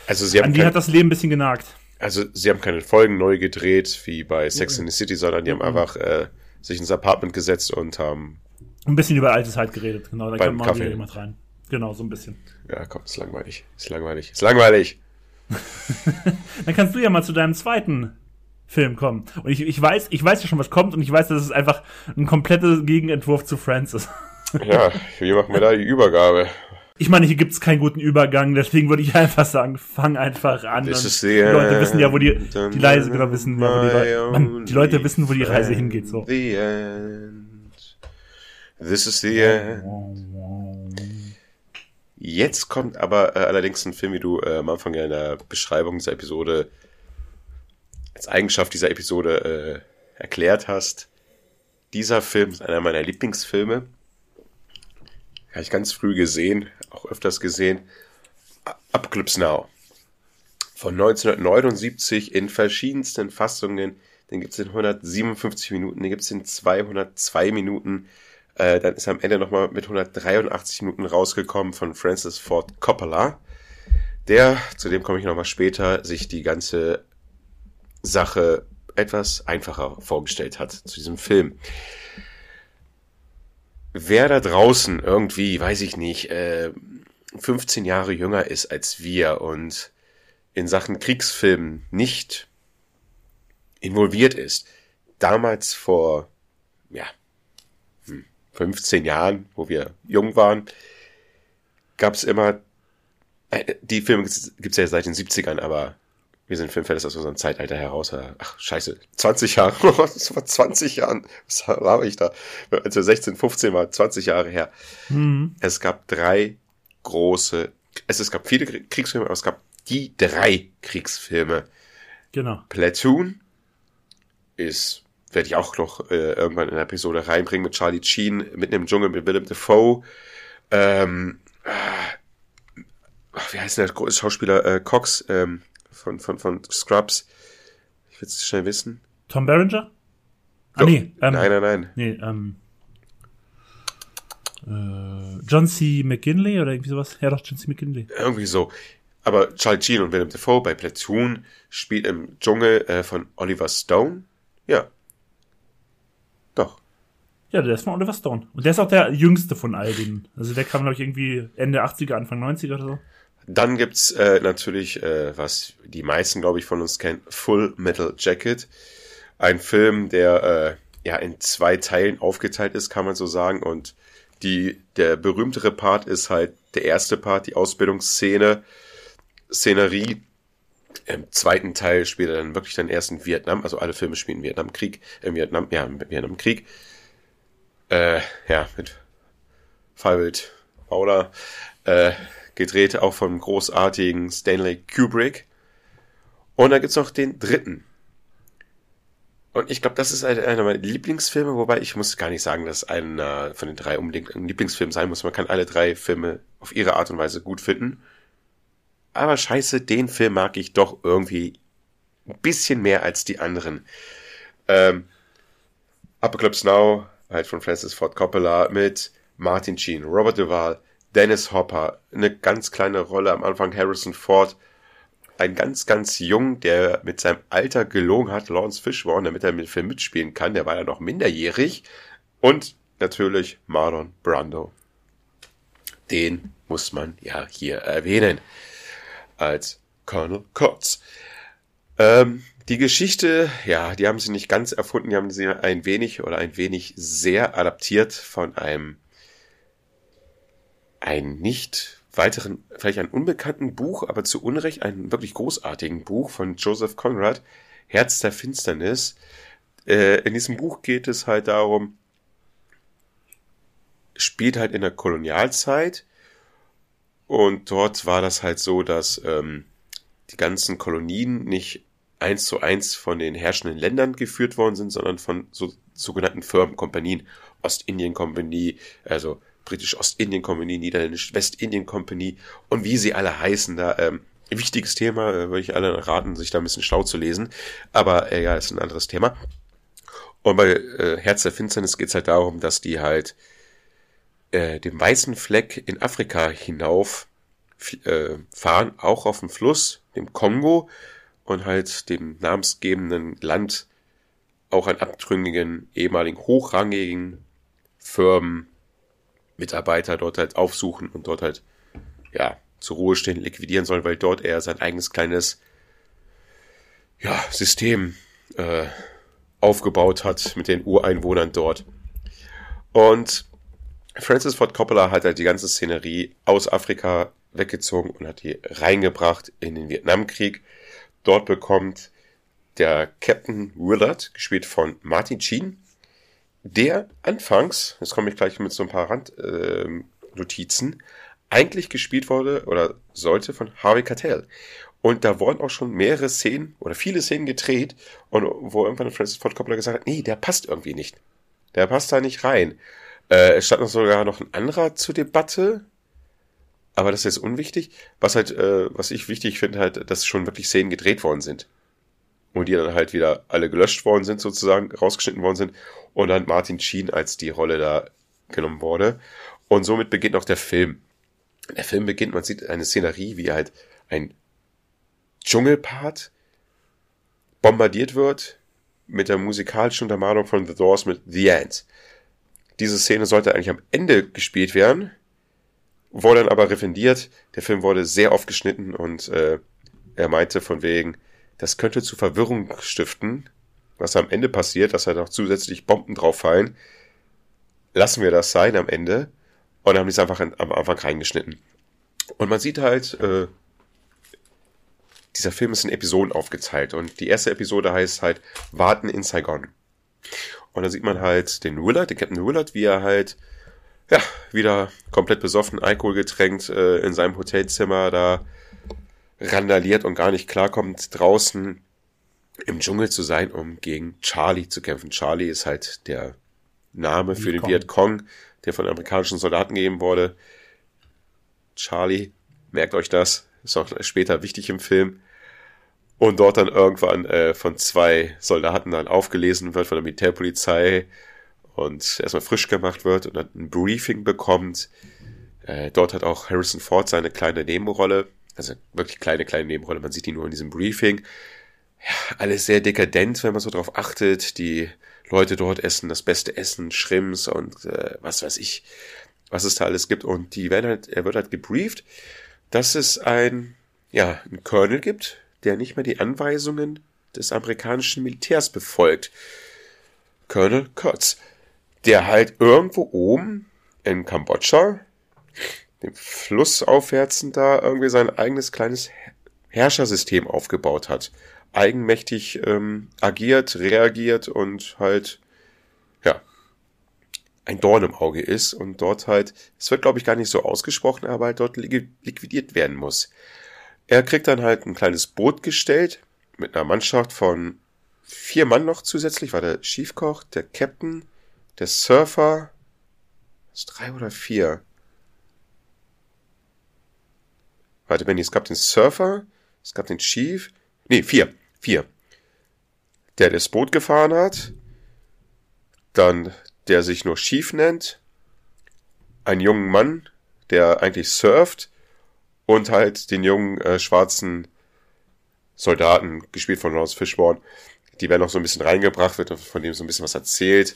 also sie haben an die hat das Leben ein bisschen genagt. also sie haben keine Folgen neu gedreht wie bei Sex in the City, sondern die haben einfach äh, sich ins Apartment gesetzt und haben, Ein bisschen über alte Zeit geredet, genau, da kam mal wieder jemand rein. Genau, so ein bisschen. ja komm, ist langweilig, ist langweilig, ist langweilig. Dann kannst du ja mal zu deinem zweiten Film kommen. Und ich, ich weiß, ich weiß ja schon, was kommt und ich weiß, dass es einfach ein kompletter Gegenentwurf zu Friends ist. Ja, wie machen wir da die Übergabe? Ich meine, hier gibt's keinen guten Übergang, deswegen würde ich einfach sagen, fang einfach an. This Und is the die Leute wissen ja, wo die, die Leise genau wissen, ja, wo die, Leute, Mann, die Leute wissen, wo die Reise hingeht, so. The end. This is the end. Jetzt kommt aber äh, allerdings ein Film, wie du äh, am Anfang ja in der Beschreibung dieser Episode als Eigenschaft dieser Episode äh, erklärt hast. Dieser Film ist einer meiner Lieblingsfilme. Habe ich ganz früh gesehen, auch öfters gesehen. Apocalypse Now. Von 1979 in verschiedensten Fassungen. Den gibt's in 157 Minuten, den gibt's in 202 Minuten. Äh, dann ist er am Ende nochmal mit 183 Minuten rausgekommen von Francis Ford Coppola. Der, zu dem komme ich nochmal später, sich die ganze Sache etwas einfacher vorgestellt hat zu diesem Film. Wer da draußen irgendwie, weiß ich nicht, äh, 15 Jahre jünger ist als wir und in Sachen Kriegsfilmen nicht involviert ist, damals vor, ja, 15 Jahren, wo wir jung waren, gab es immer, äh, die Filme gibt's ja seit den 70ern, aber wir sind Filmfans aus unserem Zeitalter heraus. Ach, scheiße, 20 Jahre, das war 20 Jahren, was habe ich da? Als wir 16, 15 waren, 20 Jahre her. Mhm. Es gab drei große, es, es gab viele Kriegsfilme, aber es gab die drei Kriegsfilme. Genau. Platoon ist, werde ich auch noch äh, irgendwann in der Episode reinbringen mit Charlie Sheen, mitten im Dschungel mit Willem Dafoe. Ähm, äh, ach, wie heißt denn der große Schauspieler? Äh, Cox ähm, von, von, von Scrubs. Ich will es schnell wissen. Tom Berenger? Ah, Jo. nee, ähm, nein, nein, nein. nee, ähm, äh, John C. McGinley oder irgendwie sowas? Ja, doch, John C. McGinley. Irgendwie so. Aber Charlie Sheen und Willem Dafoe bei Platoon spielt im Dschungel äh, von Oliver Stone. Ja. Ja, der ist von Oliver Stone. Und der ist auch der jüngste von all denen. Also der kam, glaube ich, irgendwie Ende 80er, Anfang 90er oder so. Dann gibt's äh, natürlich, äh, was die meisten, glaube ich, von uns kennen, Full Metal Jacket. Ein Film, der äh, ja in zwei Teilen aufgeteilt ist, kann man so sagen. Und die, der berühmtere Part ist halt der erste Part, die Ausbildungsszene, Szenerie. Im zweiten Teil spielt er dann wirklich dann erst in Vietnam. Also alle Filme spielen Vietnamkrieg, im Vietnam, ja, im Vietnamkrieg. Äh, ja, mit Fallwild Paula. Äh, gedreht auch vom großartigen Stanley Kubrick. Und dann gibt's noch den dritten. Und ich glaube, das ist einer meiner Lieblingsfilme, wobei ich muss gar nicht sagen, dass einer von den drei unbedingt ein Lieblingsfilm sein muss. Man kann alle drei Filme auf ihre Art und Weise gut finden. Aber scheiße, den Film mag ich doch irgendwie ein bisschen mehr als die anderen. Ähm, Apocalypse Now, halt von Francis Ford Coppola mit Martin Sheen, Robert Duvall, Dennis Hopper, eine ganz kleine Rolle am Anfang Harrison Ford, ein ganz, ganz jung, der mit seinem Alter gelogen hat, Lawrence Fishburne, damit er mit dem Film mitspielen kann. Der war ja noch minderjährig. Und natürlich Marlon Brando. Den muss man ja hier erwähnen. Als Colonel Kurtz. Ähm, die Geschichte, ja, die haben sie nicht ganz erfunden, die haben sie ein wenig oder ein wenig sehr adaptiert von einem ein nicht weiteren, vielleicht ein unbekannten Buch, aber zu Unrecht einen wirklich großartigen Buch von Joseph Conrad, Herz der Finsternis. Äh, in diesem Buch geht es halt darum, spielt halt in der Kolonialzeit und dort war das halt so, dass ähm, die ganzen Kolonien nicht eins zu eins von den herrschenden Ländern geführt worden sind, sondern von so, sogenannten Firmenkompanien, Ostindien-Kompanie, also Britisch Ostindien Company, Niederländisch Westindien Company und wie sie alle heißen da. Ähm, wichtiges Thema, äh, würde ich alle raten, sich da ein bisschen schlau zu lesen. Aber äh, ja, ist ein anderes Thema. Und bei äh, Herz der Finsternis geht es halt darum, dass die halt äh, den weißen Fleck in Afrika hinauf äh, fahren, auch auf dem Fluss, dem Kongo und halt dem namensgebenden Land auch an abtrünnigen, ehemaligen hochrangigen Firmen Mitarbeiter dort halt aufsuchen und dort halt, ja, zur Ruhe stehen, liquidieren soll, weil dort er sein eigenes kleines, ja, System äh, aufgebaut hat mit den Ureinwohnern dort. Und Francis Ford Coppola hat halt die ganze Szenerie aus Afrika weggezogen und hat die reingebracht in den Vietnamkrieg. Dort bekommt der Captain Willard, gespielt von Martin Sheen, der anfangs, jetzt komme ich gleich mit so ein paar Randnotizen, äh, eigentlich gespielt wurde oder sollte von Harvey Keitel. Und da wurden auch schon mehrere Szenen oder viele Szenen gedreht und wo irgendwann Francis Ford Coppola gesagt hat, nee, der passt irgendwie nicht. Der passt da nicht rein. Äh, es stand noch sogar noch ein anderer zur Debatte, aber das ist jetzt unwichtig. Was halt, äh, was ich wichtig finde, halt, dass schon wirklich Szenen gedreht worden sind und die dann halt wieder alle gelöscht worden sind, sozusagen, rausgeschnitten worden sind und dann Martin Sheen als die Rolle da genommen wurde. Und somit beginnt auch der Film. Der Film beginnt, man sieht eine Szenerie, wie halt ein Dschungelpart bombardiert wird mit der musikalischen Untermalung von The Doors mit The End. Diese Szene sollte eigentlich am Ende gespielt werden, wurde dann aber refundiert. Der Film wurde sehr oft geschnitten und äh, er meinte von wegen, das könnte zu Verwirrung stiften, was am Ende passiert, dass da noch zusätzlich Bomben drauf fallen. Lassen wir das sein am Ende. Und dann haben die es einfach am Anfang reingeschnitten. Und man sieht halt, äh, dieser Film ist in Episoden aufgeteilt. Und die erste Episode heißt halt Warten in Saigon. Und da sieht man halt den Willard, den Captain Willard, wie er halt, ja, wieder komplett besoffen, Alkohol getränkt, äh, in seinem Hotelzimmer da randaliert und gar nicht klarkommt, draußen im Dschungel zu sein, um gegen Charlie zu kämpfen. Charlie ist halt der Name für den Vietcong, der von amerikanischen Soldaten gegeben wurde. Charlie, merkt euch das, ist auch später wichtig im Film. Und dort dann irgendwann äh, von zwei Soldaten dann aufgelesen wird von der Militärpolizei und erstmal frisch gemacht wird und dann ein Briefing bekommt. Äh, dort hat auch Harrison Ford seine kleine Nebenrolle, also wirklich kleine, kleine Nebenrolle. Man sieht ihn nur in diesem Briefing. Ja, alles sehr dekadent, wenn man so drauf achtet. Die Leute dort essen das beste Essen, Shrimps und äh, was weiß ich, was es da alles gibt. Und die werden halt, er wird halt gebrieft, dass es ein, ja, ein Colonel gibt, der nicht mehr die Anweisungen des amerikanischen Militärs befolgt. Colonel Kurtz, der halt irgendwo oben in Kambodscha dem Fluss aufwärts da irgendwie sein eigenes kleines Herrschersystem aufgebaut hat. Eigenmächtig ähm, agiert, reagiert und halt, ja, ein Dorn im Auge ist und dort halt, es wird glaube ich gar nicht so ausgesprochen, aber halt dort liquidiert werden muss. Er kriegt dann halt ein kleines Boot gestellt mit einer Mannschaft von vier Mann noch zusätzlich, war der Schiefkoch, der Captain, der Surfer, ist drei oder vier? Warte, Benny, es gab den Surfer, es gab den Chief, nee, vier, vier. Der das Boot gefahren hat, dann der sich nur Chief nennt, ein jungen Mann, der eigentlich surft und halt den jungen äh, schwarzen Soldaten, gespielt von Lawrence Fishburne, die werden noch so ein bisschen reingebracht, wird von dem so ein bisschen was erzählt.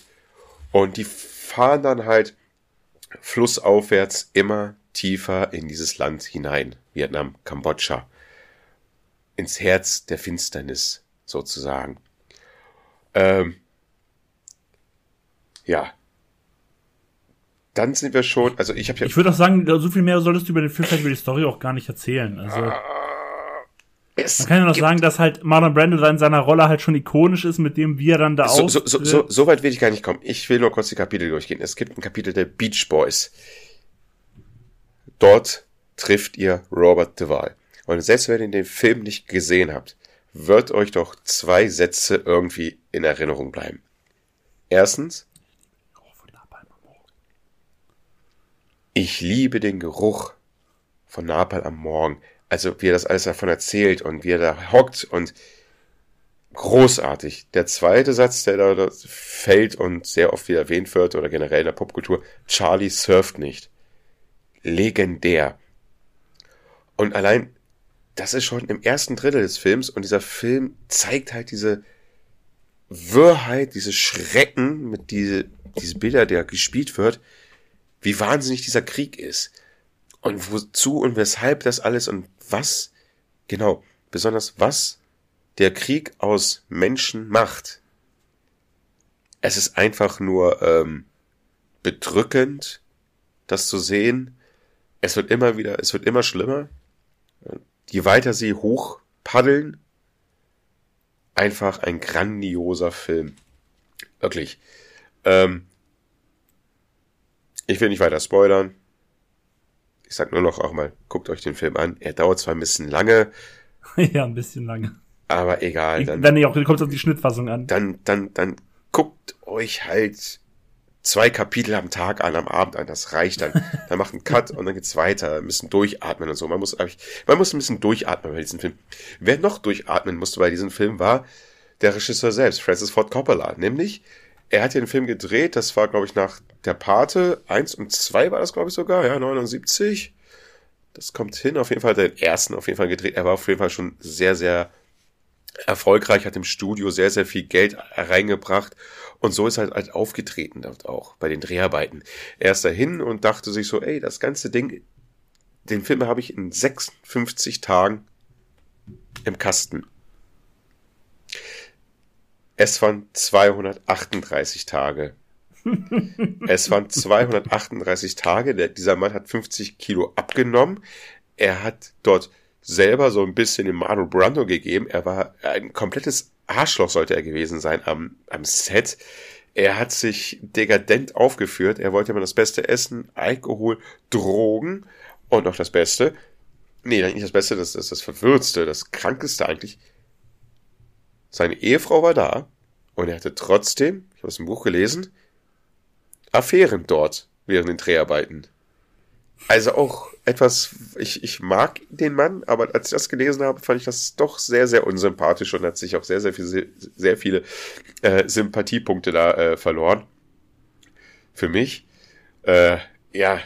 Und die fahren dann halt flussaufwärts immer tiefer in dieses Land hinein. Vietnam, Kambodscha. Ins Herz der Finsternis, sozusagen. Ähm, ja. Dann sind wir schon, also ich habe ja. Ich würde auch sagen, so viel mehr solltest du über den Film, vielleicht über die Story auch gar nicht erzählen. Also. Ah es Man kann ja noch sagen, dass halt Marlon Brando in seiner Rolle halt schon ikonisch ist, mit dem wir dann da so, so, so, so, so weit will ich gar nicht kommen. Ich will nur kurz die Kapitel durchgehen. Es gibt ein Kapitel der Beach Boys. Dort trifft ihr Robert Duvall. Und selbst wenn ihr den Film nicht gesehen habt, wird euch doch zwei Sätze irgendwie in Erinnerung bleiben. Erstens, ich liebe den Geruch von Napalm am Morgen also wie er das alles davon erzählt und wie er da hockt und großartig. Der zweite Satz, der da fällt und sehr oft wieder erwähnt wird oder generell in der Popkultur, Charlie surft nicht. Legendär. Und allein, das ist schon im ersten Drittel des Films und dieser Film zeigt halt diese Wirrheit, diese Schrecken mit diese, diese Bilder, der gespielt wird, wie wahnsinnig dieser Krieg ist. Und wozu und weshalb das alles und was, genau, besonders was der Krieg aus Menschen macht. Es ist einfach nur ähm, bedrückend, das zu sehen. Es wird immer wieder, es wird immer schlimmer. Je weiter sie hoch paddeln, einfach ein grandioser Film. Wirklich. Ähm, ich will nicht weiter spoilern ich sag nur noch auch mal, guckt euch den Film an. Er dauert zwar ein bisschen lange. ja, ein bisschen lange. Aber egal. Dann, Wenn ihr auch, kommt auf die Schnittfassung an. Dann, dann, dann guckt euch halt zwei Kapitel am Tag an, am Abend an. Das reicht dann. Dann macht einen Cut und dann geht's weiter. Ein bisschen durchatmen und so. Man muss, man muss ein bisschen durchatmen bei diesem Film. Wer noch durchatmen musste bei diesem Film war der Regisseur selbst, Francis Ford Coppola. Nämlich, er hat den Film gedreht, das war, glaube ich, nach der Pate, eins und zwei war das, glaube ich, sogar, ja, 79. Das kommt hin, auf jeden Fall den ersten auf jeden Fall gedreht. Er war auf jeden Fall schon sehr, sehr erfolgreich, hat im Studio sehr, sehr viel Geld reingebracht und so ist er halt aufgetreten dort auch bei den Dreharbeiten. Er ist dahin und dachte sich so, ey, das ganze Ding, den Film habe ich in 56 Tagen im Kasten. Es waren 238 Tage. es waren 238 Tage. Der, dieser Mann hat 50 Kilo abgenommen. Er hat dort selber so ein bisschen den Marlon Brando gegeben. Er war ein komplettes Arschloch sollte er gewesen sein am, am Set. Er hat sich dekadent aufgeführt. Er wollte immer das Beste essen, Alkohol, Drogen und noch das Beste. Nee, nicht das Beste, das ist das Verwürzte, das Krankeste eigentlich. Seine Ehefrau war da und er hatte trotzdem, ich habe es im Buch gelesen, Affären dort während den Dreharbeiten. Also auch etwas, ich, ich mag den Mann, aber als ich das gelesen habe, fand ich das doch sehr, sehr unsympathisch und hat sich auch sehr, sehr, viel, sehr viele äh, Sympathiepunkte da äh, verloren. Für mich. Äh, ja,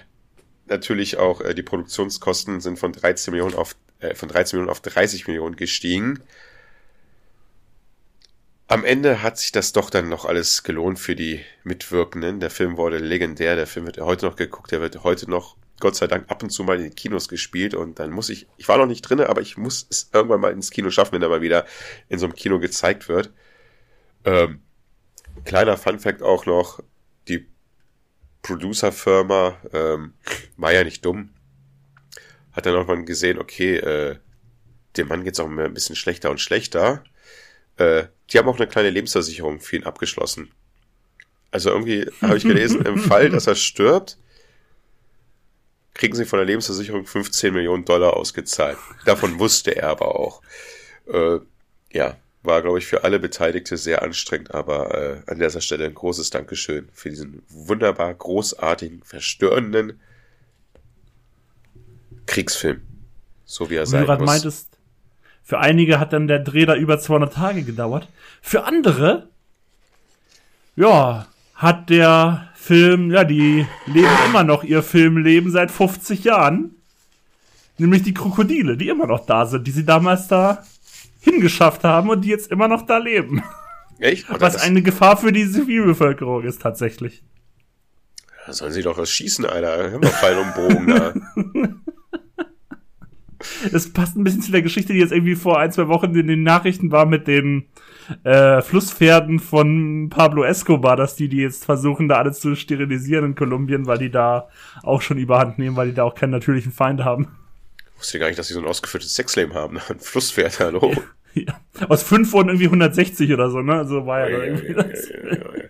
natürlich auch äh, die Produktionskosten sind von 13 Millionen auf äh, von 13 Millionen auf 30 Millionen gestiegen. Am Ende hat sich das doch dann noch alles gelohnt für die Mitwirkenden. Der Film wurde legendär, der Film wird heute noch geguckt, der wird heute noch, Gott sei Dank, ab und zu mal in den Kinos gespielt und dann muss ich, ich war noch nicht drinne, aber ich muss es irgendwann mal ins Kino schaffen, wenn er mal wieder in so einem Kino gezeigt wird. Ähm, kleiner Fun Fact auch noch, die Producer-Firma, ähm, war ja nicht dumm, hat dann irgendwann gesehen, okay, äh, dem Mann geht's auch ein bisschen schlechter und schlechter. Äh, die haben auch eine kleine Lebensversicherung für ihn abgeschlossen. Also irgendwie habe ich gelesen, im Fall, dass er stirbt, kriegen sie von der Lebensversicherung 15 Millionen Dollar ausgezahlt. Davon wusste er aber auch. Äh, ja, war, glaube ich, für alle Beteiligte sehr anstrengend, aber äh, an dieser Stelle ein großes Dankeschön für diesen wunderbar großartigen, verstörenden Kriegsfilm. So wie er sein du gerade muss. meintest, für einige hat dann der Dreh da über 200 Tage gedauert. Für andere, ja, hat der Film, ja, die leben immer noch ihr Filmleben seit 50 Jahren. Nämlich die Krokodile, die immer noch da sind, die sie damals da hingeschafft haben und die jetzt immer noch da leben. Echt? Oder Was eine Gefahr für die Zivilbevölkerung ist tatsächlich. Da sollen sie doch was schießen, Alter. Haben wir Pfeil und Bogen da. Es passt ein bisschen zu der Geschichte, die jetzt irgendwie vor ein, zwei Wochen in den Nachrichten war mit den äh, Flusspferden von Pablo Escobar, dass die die jetzt versuchen, da alles zu sterilisieren in Kolumbien, weil die da auch schon überhand nehmen, weil die da auch keinen natürlichen Feind haben. Ich wusste gar nicht, dass sie so ein ausgeführtes Sexleben haben. Ein Flusspferd, hallo. Ja. Aus fünf wurden irgendwie 160 oder so, ne? Also war ja, Ja, irgendwie ja, das. ja, ja, ja.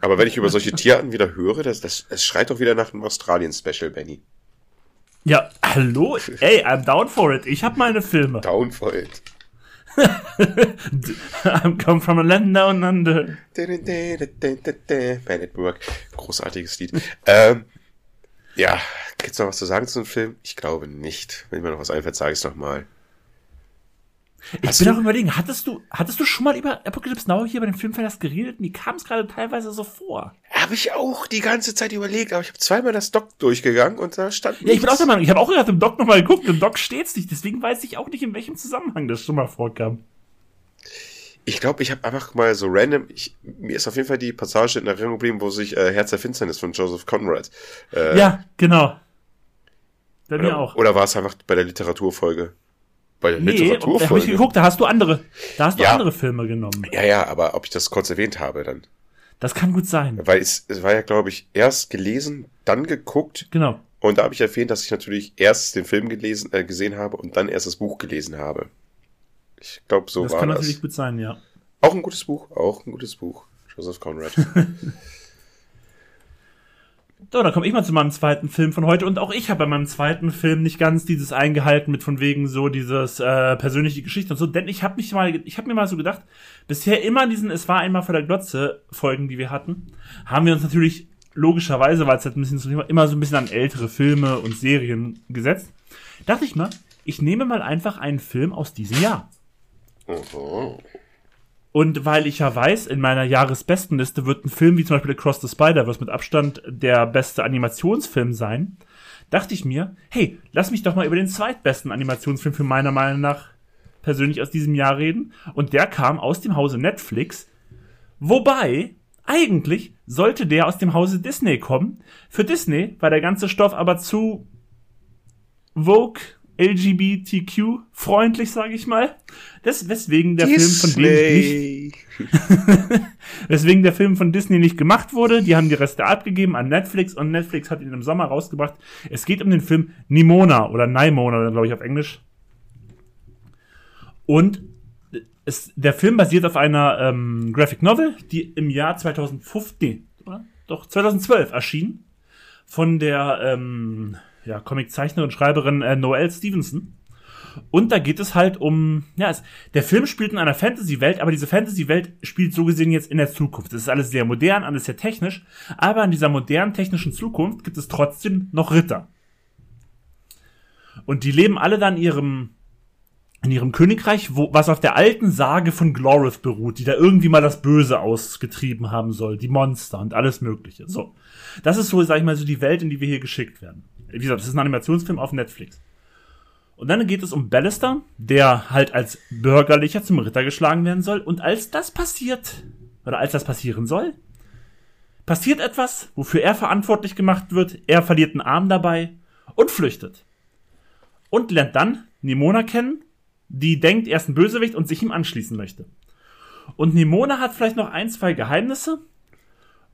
Aber wenn ich über solche Tierarten wieder höre, das, das, es schreit doch wieder nach einem Australien-Special, Benny. Ja, hallo? Ey, I'm down for it. Ich hab meine Filme. Downfold. I'm come from a land down under. Man at Work. Großartiges Lied. ähm, ja, gibt's noch was zu sagen zu dem Film? Ich glaube nicht. Wenn mir noch was einfällt, sage ich es nochmal. Ich Hast bin auch überlegen, hattest du, hattest du schon mal über Apocalypse Now hier bei dem Filmverlass geredet? Mir kam es gerade teilweise so vor. Habe ich auch die ganze Zeit überlegt, aber ich habe zweimal das Doc durchgegangen und da stand Ja, ich bin auch der Meinung, ich habe auch gerade im Doc nochmal geguckt, im Doc steht's nicht, deswegen weiß ich auch nicht, in welchem Zusammenhang das schon mal vorkam. Ich glaube, ich habe einfach mal so random, ich, mir ist auf jeden Fall die Passage in Erinnerung geblieben, wo sich äh, Herz der Finsternis von Joseph Conrad. Äh, Ja, genau. Bei mir oder, auch. Oder war es einfach bei der Literaturfolge? Bei der Nee, da habe ich Literaturfolge? geguckt, da hast du andere, da hast du Ja. andere Filme genommen. ja, ja, aber ob ich das kurz erwähnt habe dann. Das kann gut sein. Weil es, es war ja, glaube ich, erst gelesen, dann geguckt Genau. und da habe ich erwähnt, dass ich natürlich erst den Film gelesen, äh, gesehen habe und dann erst das Buch gelesen habe. Ich glaube, so das war kann das. natürlich gut sein, ja. Auch ein gutes Buch, auch ein gutes Buch. Joseph Conrad. So, dann komme ich mal zu meinem zweiten Film von heute. Und auch ich habe bei meinem zweiten Film nicht ganz dieses eingehalten mit von wegen so dieses äh, persönliche Geschichte und so. Denn ich habe mich mal, ich habe mir mal so gedacht, bisher immer in diesen Es war einmal vor der Glotze Folgen, die wir hatten, haben wir uns natürlich logischerweise, weil es halt ein bisschen zu Thema, immer so ein bisschen an ältere Filme und Serien gesetzt. Dachte ich mal, ich nehme mal einfach einen Film aus diesem Jahr. Mhm. Und weil ich ja weiß, in meiner Jahresbestenliste wird ein Film wie zum Beispiel Across the Spider-Verse mit Abstand der beste Animationsfilm sein, dachte ich mir, hey, lass mich doch mal über den zweitbesten Animationsfilm für meiner Meinung nach persönlich aus diesem Jahr reden. Und der kam aus dem Hause Netflix. Wobei, eigentlich sollte der aus dem Hause Disney kommen. Für Disney war der ganze Stoff aber zu Vogue, LGBTQ freundlich, sage ich mal. Das, weswegen der Film von ich nicht Weswegen der Film von Disney nicht gemacht wurde. Die haben die Reste abgegeben an Netflix und Netflix hat ihn im Sommer rausgebracht. Es geht um den Film Nimona oder Nimona, glaube ich auf Englisch. Und es, der Film basiert auf einer ähm, Graphic Novel, die im Jahr 2015, oder? Doch, 2012 erschien. Von der ähm, ja, Comiczeichnerin und Schreiberin äh, Noelle Stevenson. Und da geht es halt um, ja, es, der Film spielt in einer Fantasy-Welt, aber diese Fantasy-Welt spielt so gesehen jetzt in der Zukunft. Es ist alles sehr modern, alles sehr technisch, aber in dieser modernen technischen Zukunft gibt es trotzdem noch Ritter. Und die leben alle dann in ihrem, in ihrem Königreich, wo, was auf der alten Sage von Glorith beruht, die da irgendwie mal das Böse ausgetrieben haben soll, die Monster und alles Mögliche. So. Das ist so, sag ich mal, so die Welt, in die wir hier geschickt werden. Wie gesagt, das ist ein Animationsfilm auf Netflix. Und dann geht es um Ballister, der halt als Bürgerlicher zum Ritter geschlagen werden soll. Und als das passiert, oder als das passieren soll, passiert etwas, wofür er verantwortlich gemacht wird. Er verliert einen Arm dabei und flüchtet. Und lernt dann Nimona kennen, die denkt, er ist ein Bösewicht und sich ihm anschließen möchte. Und Nimona hat vielleicht noch ein, zwei Geheimnisse.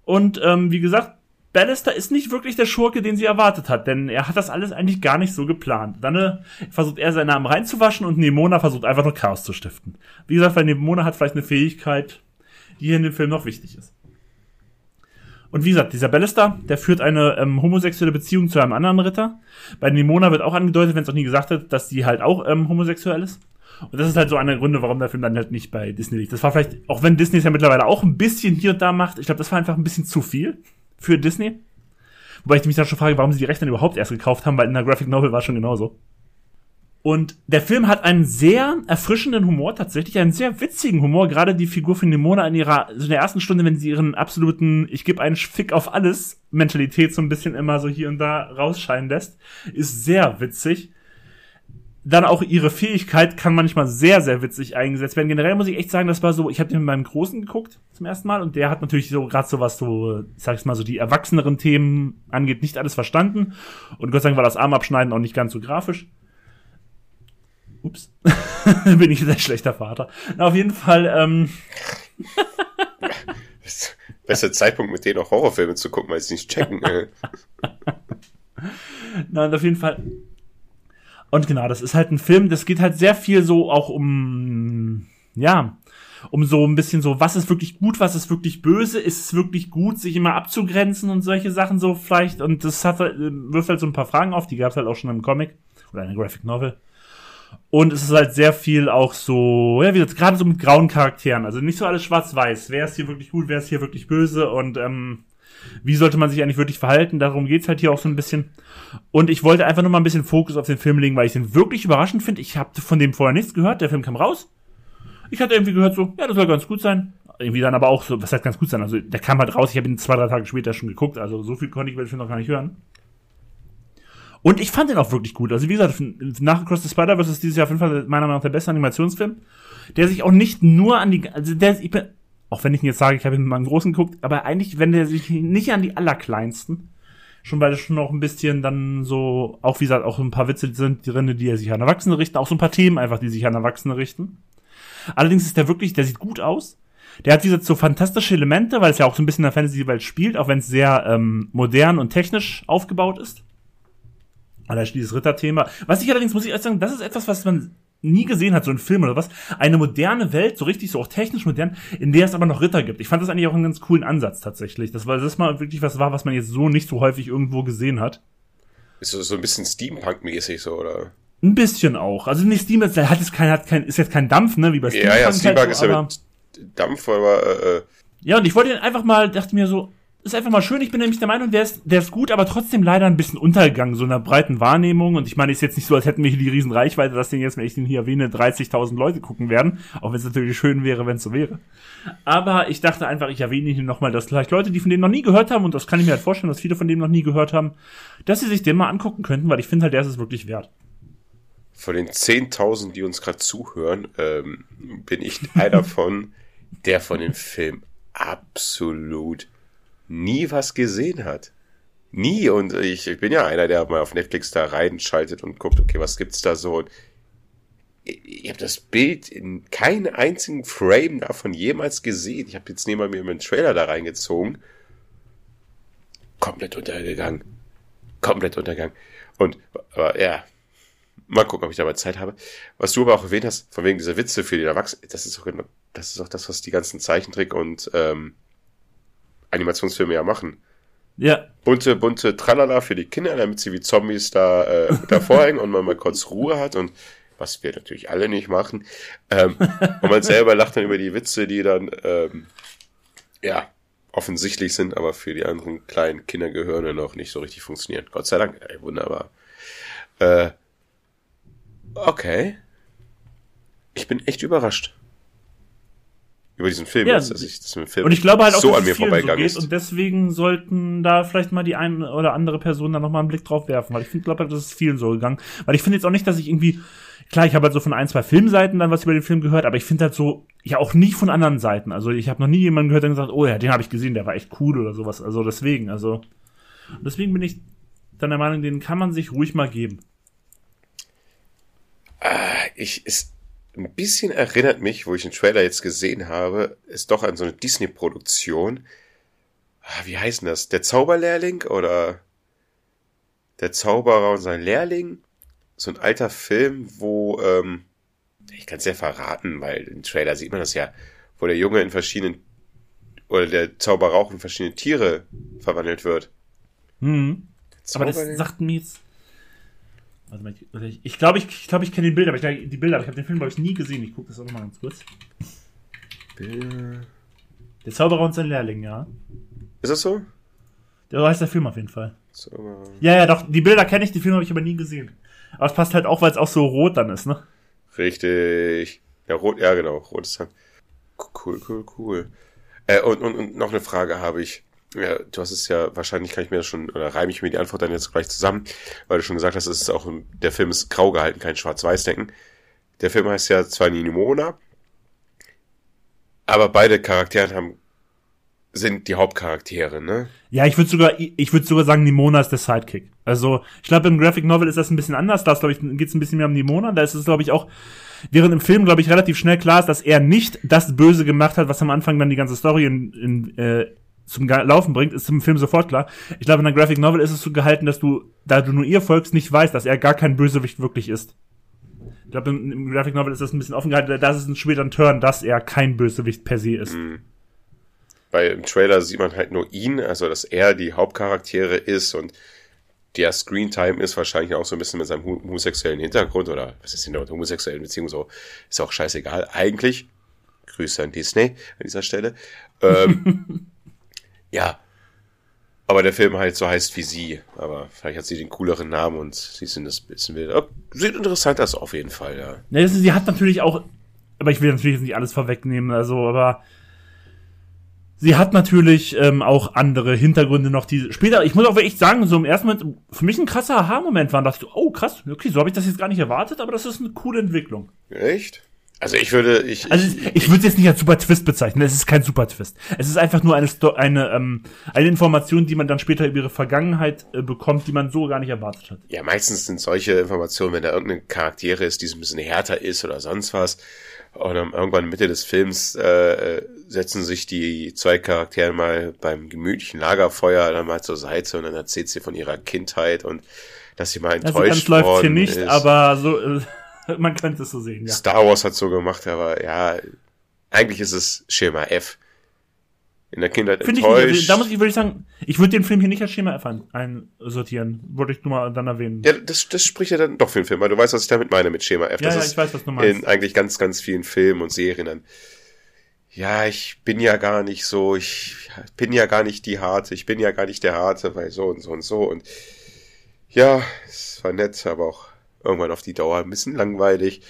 Und ähm, wie gesagt, Ballister ist nicht wirklich der Schurke, den sie erwartet hat, denn er hat das alles eigentlich gar nicht so geplant. Dann äh, versucht er seinen Namen reinzuwaschen und Nemona versucht einfach nur Chaos zu stiften. Wie gesagt, weil Nemona hat vielleicht eine Fähigkeit, die hier in dem Film noch wichtig ist. Und wie gesagt, dieser Ballister, der führt eine ähm, homosexuelle Beziehung zu einem anderen Ritter. Bei Nimona wird auch angedeutet, wenn es auch nie gesagt hat, dass sie halt auch ähm, homosexuell ist. Und das ist halt so einer der Gründe, warum der Film dann halt nicht bei Disney liegt. Das war vielleicht, auch wenn Disney es ja mittlerweile auch ein bisschen hier und da macht, ich glaube, das war einfach ein bisschen zu viel für Disney. Wobei ich mich dann schon frage, warum sie die Rechte überhaupt erst gekauft haben, weil in der Graphic Novel war es schon genauso. Und der Film hat einen sehr erfrischenden Humor, tatsächlich einen sehr witzigen Humor. Gerade die Figur von Nimona in ihrer, so in der ersten Stunde, wenn sie ihren absoluten, ich gebe einen Fick auf alles Mentalität so ein bisschen immer so hier und da rausscheinen lässt, ist sehr witzig. Dann auch ihre Fähigkeit kann manchmal sehr, sehr witzig eingesetzt werden. Generell muss ich echt sagen, das war so, ich habe den mit meinem Großen geguckt zum ersten Mal und der hat natürlich so gerade so was so, sag ich mal, so die erwachseneren Themen angeht, nicht alles verstanden. Und Gott sei Dank war das Armabschneiden auch nicht ganz so grafisch. Ups. Bin ich ein sehr schlechter Vater. Na, auf jeden Fall, ähm. Bester Zeitpunkt, mit denen auch Horrorfilme zu gucken, weil sie nicht checken. Nein, auf jeden Fall. Und genau, das ist halt ein Film, das geht halt sehr viel so auch um, ja, um so ein bisschen so, was ist wirklich gut, was ist wirklich böse, ist es wirklich gut, sich immer abzugrenzen und solche Sachen so vielleicht. Und das hat, wirft halt so ein paar Fragen auf, die gab es halt auch schon im Comic oder in der Graphic Novel. Und es ist halt sehr viel auch so, ja, wie gesagt, gerade so mit grauen Charakteren. Also nicht so alles schwarz-weiß. Wer ist hier wirklich gut, wer ist hier wirklich böse und ähm, wie sollte man sich eigentlich wirklich verhalten? Darum geht's halt hier auch so ein bisschen. Und ich wollte einfach nur mal ein bisschen Fokus auf den Film legen, weil ich den wirklich überraschend finde. Ich habe von dem vorher nichts gehört. Der Film kam raus. Ich hatte irgendwie gehört so, ja, das soll ganz gut sein. Irgendwie dann aber auch so, was heißt ganz gut sein? Also der kam halt raus. Ich habe ihn zwei, drei Tage später schon geguckt. Also so viel konnte ich über den Film noch gar nicht hören. Und ich fand den auch wirklich gut. Also wie gesagt, nach Across the Spider-Verse ist dieses Jahr auf jeden Fall meiner Meinung nach der beste Animationsfilm, der sich auch nicht nur an die, also der, ich bin, auch wenn ich jetzt sage, ich habe ihn mit meinem Großen geguckt, aber eigentlich, wenn der sich nicht an die allerkleinsten, schon weil es schon noch ein bisschen dann so, auch wie gesagt, auch ein paar Witze sind drin, die er sich an Erwachsene richten, auch so ein paar Themen einfach, die sich an Erwachsene richten. Allerdings ist der wirklich, der sieht gut aus. Der hat, wie gesagt, so fantastische Elemente, weil es ja auch so ein bisschen in der Fantasy-Welt spielt, auch wenn es sehr ähm, modern und technisch aufgebaut ist. Allein dieses Ritterthema. Was ich allerdings, muss ich sagen, das ist etwas, was man nie gesehen hat, so ein Film oder was. Eine moderne Welt, so richtig, so auch technisch modern, in der es aber noch Ritter gibt. Ich fand das eigentlich auch einen ganz coolen Ansatz tatsächlich. Das war das mal wirklich was war, was man jetzt so nicht so häufig irgendwo gesehen hat. Ist so, so ein bisschen Steampunk-mäßig so, oder? Ein bisschen auch. Also nicht Steam, hat jetzt kein, hat kein, ist jetzt kein Dampf, ne, wie bei Steampunk. Ja, ja, Steampunk halt so, ist ja mit Dampf, aber, äh, äh. Ja, und ich wollte einfach mal, dachte mir so, ist einfach mal schön. Ich bin nämlich der Meinung, der ist, der ist gut, aber trotzdem leider ein bisschen untergegangen, so einer breiten Wahrnehmung. Und ich meine, ist jetzt nicht so, als hätten wir hier die riesen Reichweite, dass den jetzt, wenn ich den hier erwähne, 30.000 Leute gucken werden. Auch wenn es natürlich schön wäre, wenn es so wäre. Aber ich dachte einfach, ich erwähne ihn nochmal, dass vielleicht Leute, die von dem noch nie gehört haben, und das kann ich mir halt vorstellen, dass viele von dem noch nie gehört haben, dass sie sich den mal angucken könnten, weil ich finde halt, der ist es wirklich wert. Von den 10.000, die uns gerade zuhören, ähm, bin ich einer davon, der von dem Film absolut nie was gesehen hat. Nie. Und ich, ich bin ja einer, der mal auf Netflix da reinschaltet und guckt, okay, was gibt's da so? Und ich, habe das Bild in keinen einzigen Frame davon jemals gesehen. Ich habe jetzt neben mir einen Trailer da reingezogen. Komplett untergegangen. Komplett untergegangen. Und aber, ja, mal gucken, ob ich da mal Zeit habe. Was du aber auch erwähnt hast, von wegen dieser Witze für die Erwachsenen, das ist auch, das ist auch das, was die ganzen Zeichentrick und ähm, Animationsfilme ja machen. Ja. Bunte, bunte Tralala für die Kinder, damit sie wie Zombies da äh, davor hängen und man mal kurz Ruhe hat und was wir natürlich alle nicht machen. Ähm, und man selber lacht dann über die Witze, die dann ähm, ja offensichtlich sind, aber für die anderen kleinen Kindergehirne noch nicht so richtig funktionieren. Gott sei Dank, ey, wunderbar. Äh, okay. Ich bin echt überrascht über diesen Film ja, ist, dass ich das mit Film und ich glaube halt auch, so dass an mir vorbeigegangen so ist. Und deswegen sollten da vielleicht mal die eine oder andere Person da nochmal einen Blick drauf werfen, weil ich finde, glaube, das ist vielen so gegangen. Weil ich finde jetzt auch nicht, dass ich irgendwie, klar, ich habe halt so von ein, zwei Filmseiten dann was über den Film gehört, aber ich finde halt so, ja auch nie von anderen Seiten. Also ich habe noch nie jemanden gehört, der gesagt, oh ja, den habe ich gesehen, der war echt cool oder sowas. Also deswegen, also deswegen bin ich dann der Meinung, den kann man sich ruhig mal geben. Ah, ich, ist, ein bisschen erinnert mich, wo ich den Trailer jetzt gesehen habe, ist doch an so eine Disney-Produktion. Ah, wie heißt denn das? Der Zauberlehrling oder der Zauberer und sein Lehrling? So ein alter Film, wo, ähm, ich kann es ja verraten, weil im Trailer sieht man das ja, wo der Junge in verschiedenen oder der Zauberer auch in verschiedene Tiere verwandelt wird. Hm. Aber das sagt mir jetzt. Warte mal, ich glaube, ich, ich, glaub, ich, ich, glaub, ich kenne die Bilder, aber ich, die Bilder, aber ich habe den Film, glaube ich, nie gesehen. Ich gucke das auch noch mal ganz kurz. Bilder. Der Zauberer und sein Lehrling, ja. Ist das so? Der heißt der Film auf jeden Fall. Zauberer. Ja, ja, doch, die Bilder kenne ich, die Filme habe ich aber nie gesehen. Aber es passt halt auch, weil es auch so rot dann ist, ne? Richtig. Ja, rot, ja, genau. Rotes Hand. Cool, cool, cool. Äh, und, und, und noch eine Frage habe ich. Ja, du hast es ja, wahrscheinlich kann ich mir das schon, oder reime ich mir die Antwort dann jetzt gleich zusammen, weil du schon gesagt hast, es ist auch, der Film ist grau gehalten, kein Schwarz-Weiß-Denken. Der Film heißt ja zwar Nimona, aber beide Charaktere haben, sind die Hauptcharaktere, ne? Ja, ich würde sogar, ich würde sogar sagen, Nimona ist der Sidekick. Also, ich glaube, im Graphic Novel ist das ein bisschen anders. Da glaube ich, geht es ein bisschen mehr um Nimona. Da ist es, glaube ich, auch, während im Film, glaube ich, relativ schnell klar ist, dass er nicht das Böse gemacht hat, was am Anfang dann die ganze Story in, in, äh, zum Laufen bringt, ist im Film sofort klar. Ich glaube, in der Graphic Novel ist es so gehalten, dass du, da du nur ihr folgst, nicht weißt, dass er gar kein Bösewicht wirklich ist. Ich glaube, im, im Graphic Novel ist das ein bisschen offen gehalten. Das ist ein später Turn, dass er kein Bösewicht per se ist. Weil im Trailer sieht man halt nur ihn, also dass er die Hauptcharaktere ist und der Screentime ist wahrscheinlich auch so ein bisschen mit seinem homosexuellen Hintergrund oder was ist denn mit homosexuellen Beziehungen so, ist auch scheißegal. Eigentlich, Grüße an Disney an dieser Stelle. Ähm, ja, aber der Film halt so heißt wie sie, aber vielleicht hat sie den cooleren Namen und sie sind das bisschen. Oh, sieht interessant aus auf jeden Fall, ja. Ja, das ist- sie hat natürlich auch, aber ich will natürlich jetzt nicht alles vorwegnehmen, also, aber sie hat natürlich ähm, auch andere Hintergründe noch, die später, ich muss auch wirklich sagen, so im ersten Moment, für mich ein krasser Aha-Moment war, dachte ich, oh krass, okay, so habe ich das jetzt gar nicht erwartet, aber das ist eine coole Entwicklung. Echt? Also ich würde, ich, Also ich, ich würde es jetzt nicht als Super Twist bezeichnen, es ist kein Super Twist. Es ist einfach nur eine, eine, ähm, eine Information, die man dann später über ihre Vergangenheit äh, bekommt, die man so gar nicht erwartet hat. Ja, meistens sind solche Informationen, wenn da irgendein Charaktere ist, die so ein bisschen härter ist oder sonst was. Und dann irgendwann Mitte des Films äh, setzen sich die zwei Charaktere mal beim gemütlichen Lagerfeuer dann mal zur Seite und dann erzählt sie von ihrer Kindheit und dass sie mal Also enttäuscht ganz läuft hier worden nicht, ist. aber so, äh, man könnte es so sehen, ja. Star Wars hat so gemacht, aber ja, eigentlich ist es Schema F. In der Kindheit Finde ich nicht. enttäuscht. Also, da muss ich, würde ich sagen, ich würde den Film hier nicht als Schema F ein- einsortieren. Wollte ich nur mal dann erwähnen. ja, das, das spricht ja dann doch für den Film, weil du weißt, was ich damit meine mit Schema F. Ja, das ja, ist ich weiß, was du meinst. in eigentlich ganz, ganz vielen Filmen und Serien dann. Ja, ich bin ja gar nicht so, ich bin ja gar nicht die Harte, ich bin ja gar nicht der Harte, weil so und so und so und ja, es war nett, aber auch irgendwann auf die Dauer ein bisschen langweilig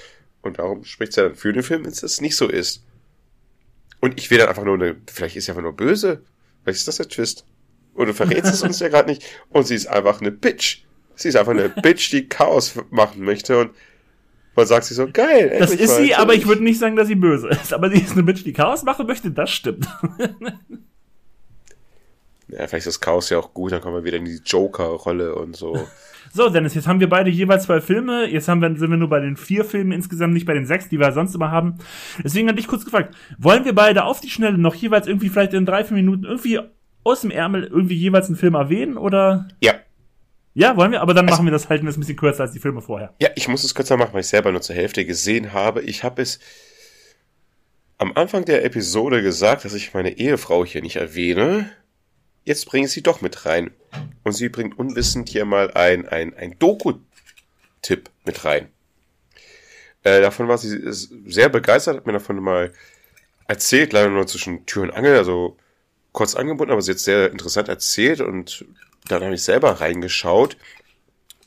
und darum spricht's ja dann für den Film, wenn es nicht so ist. Und ich will dann einfach nur eine, vielleicht ist sie einfach nur böse, vielleicht ist das der Twist. Und du verrätst es uns ja gerade nicht und sie ist einfach eine Bitch. Sie ist einfach eine Bitch, die Chaos machen möchte und man sagt sich so, geil. das endlich ist mal. sie, aber ich würde nicht sagen, dass sie böse ist. Aber sie ist eine Bitch, die Chaos machen möchte, das stimmt. Ja, vielleicht ist das Chaos ja auch gut, dann kommen wir wieder in die Joker-Rolle und so. So, Dennis, jetzt haben wir beide jeweils zwei Filme. Jetzt haben wir, sind wir nur bei den vier Filmen insgesamt, nicht bei den sechs, die wir sonst immer haben. Deswegen hatte ich kurz gefragt, wollen wir beide auf die Schnelle noch jeweils irgendwie vielleicht in drei, vier Minuten irgendwie aus dem Ärmel irgendwie jeweils einen Film erwähnen oder? Ja. Ja, wollen wir? Aber dann Also- machen wir das, halten wir es ein bisschen kürzer als die Filme vorher. Ja, ich muss es kürzer machen, weil ich selber nur zur Hälfte gesehen habe. Ich habe es am Anfang der Episode gesagt, dass ich meine Ehefrau hier nicht erwähne. Jetzt bringe ich sie doch mit rein. Und sie bringt unwissend hier mal ein, ein, ein Doku-Tipp mit rein. Äh, davon war sie sehr begeistert, hat mir davon mal erzählt, leider nur zwischen Tür und Angel, also kurz angebunden, aber sie hat sehr interessant erzählt und dann habe ich selber reingeschaut.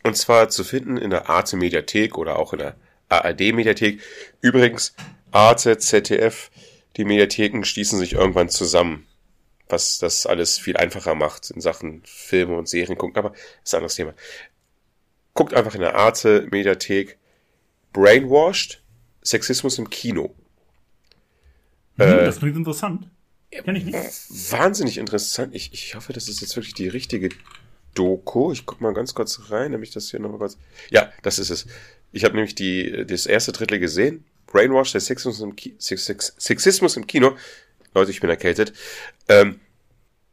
Und zwar zu finden in der Arte Mediathek oder auch in der ARD Mediathek. Übrigens, Arte, ZDF, die Mediatheken schließen sich irgendwann zusammen. Was das alles viel einfacher macht in Sachen Filme und Serien gucken, aber ist ein anderes Thema. Guckt einfach in der Arte Mediathek Brainwashed, Sexismus im Kino. Hm, Äh, das klingt interessant. Kenn ich nicht. wahnsinnig interessant. Ich, ich hoffe, das ist jetzt wirklich die richtige Doku. Ich guck mal ganz kurz rein, nämlich das hier nochmal kurz. Ja, das ist es. Ich habe nämlich die, das erste Drittel gesehen. Brainwash, der Sexismus im, Ki Sex Sex Sexismus im Kino. Leute, ich bin erkältet. Ähm,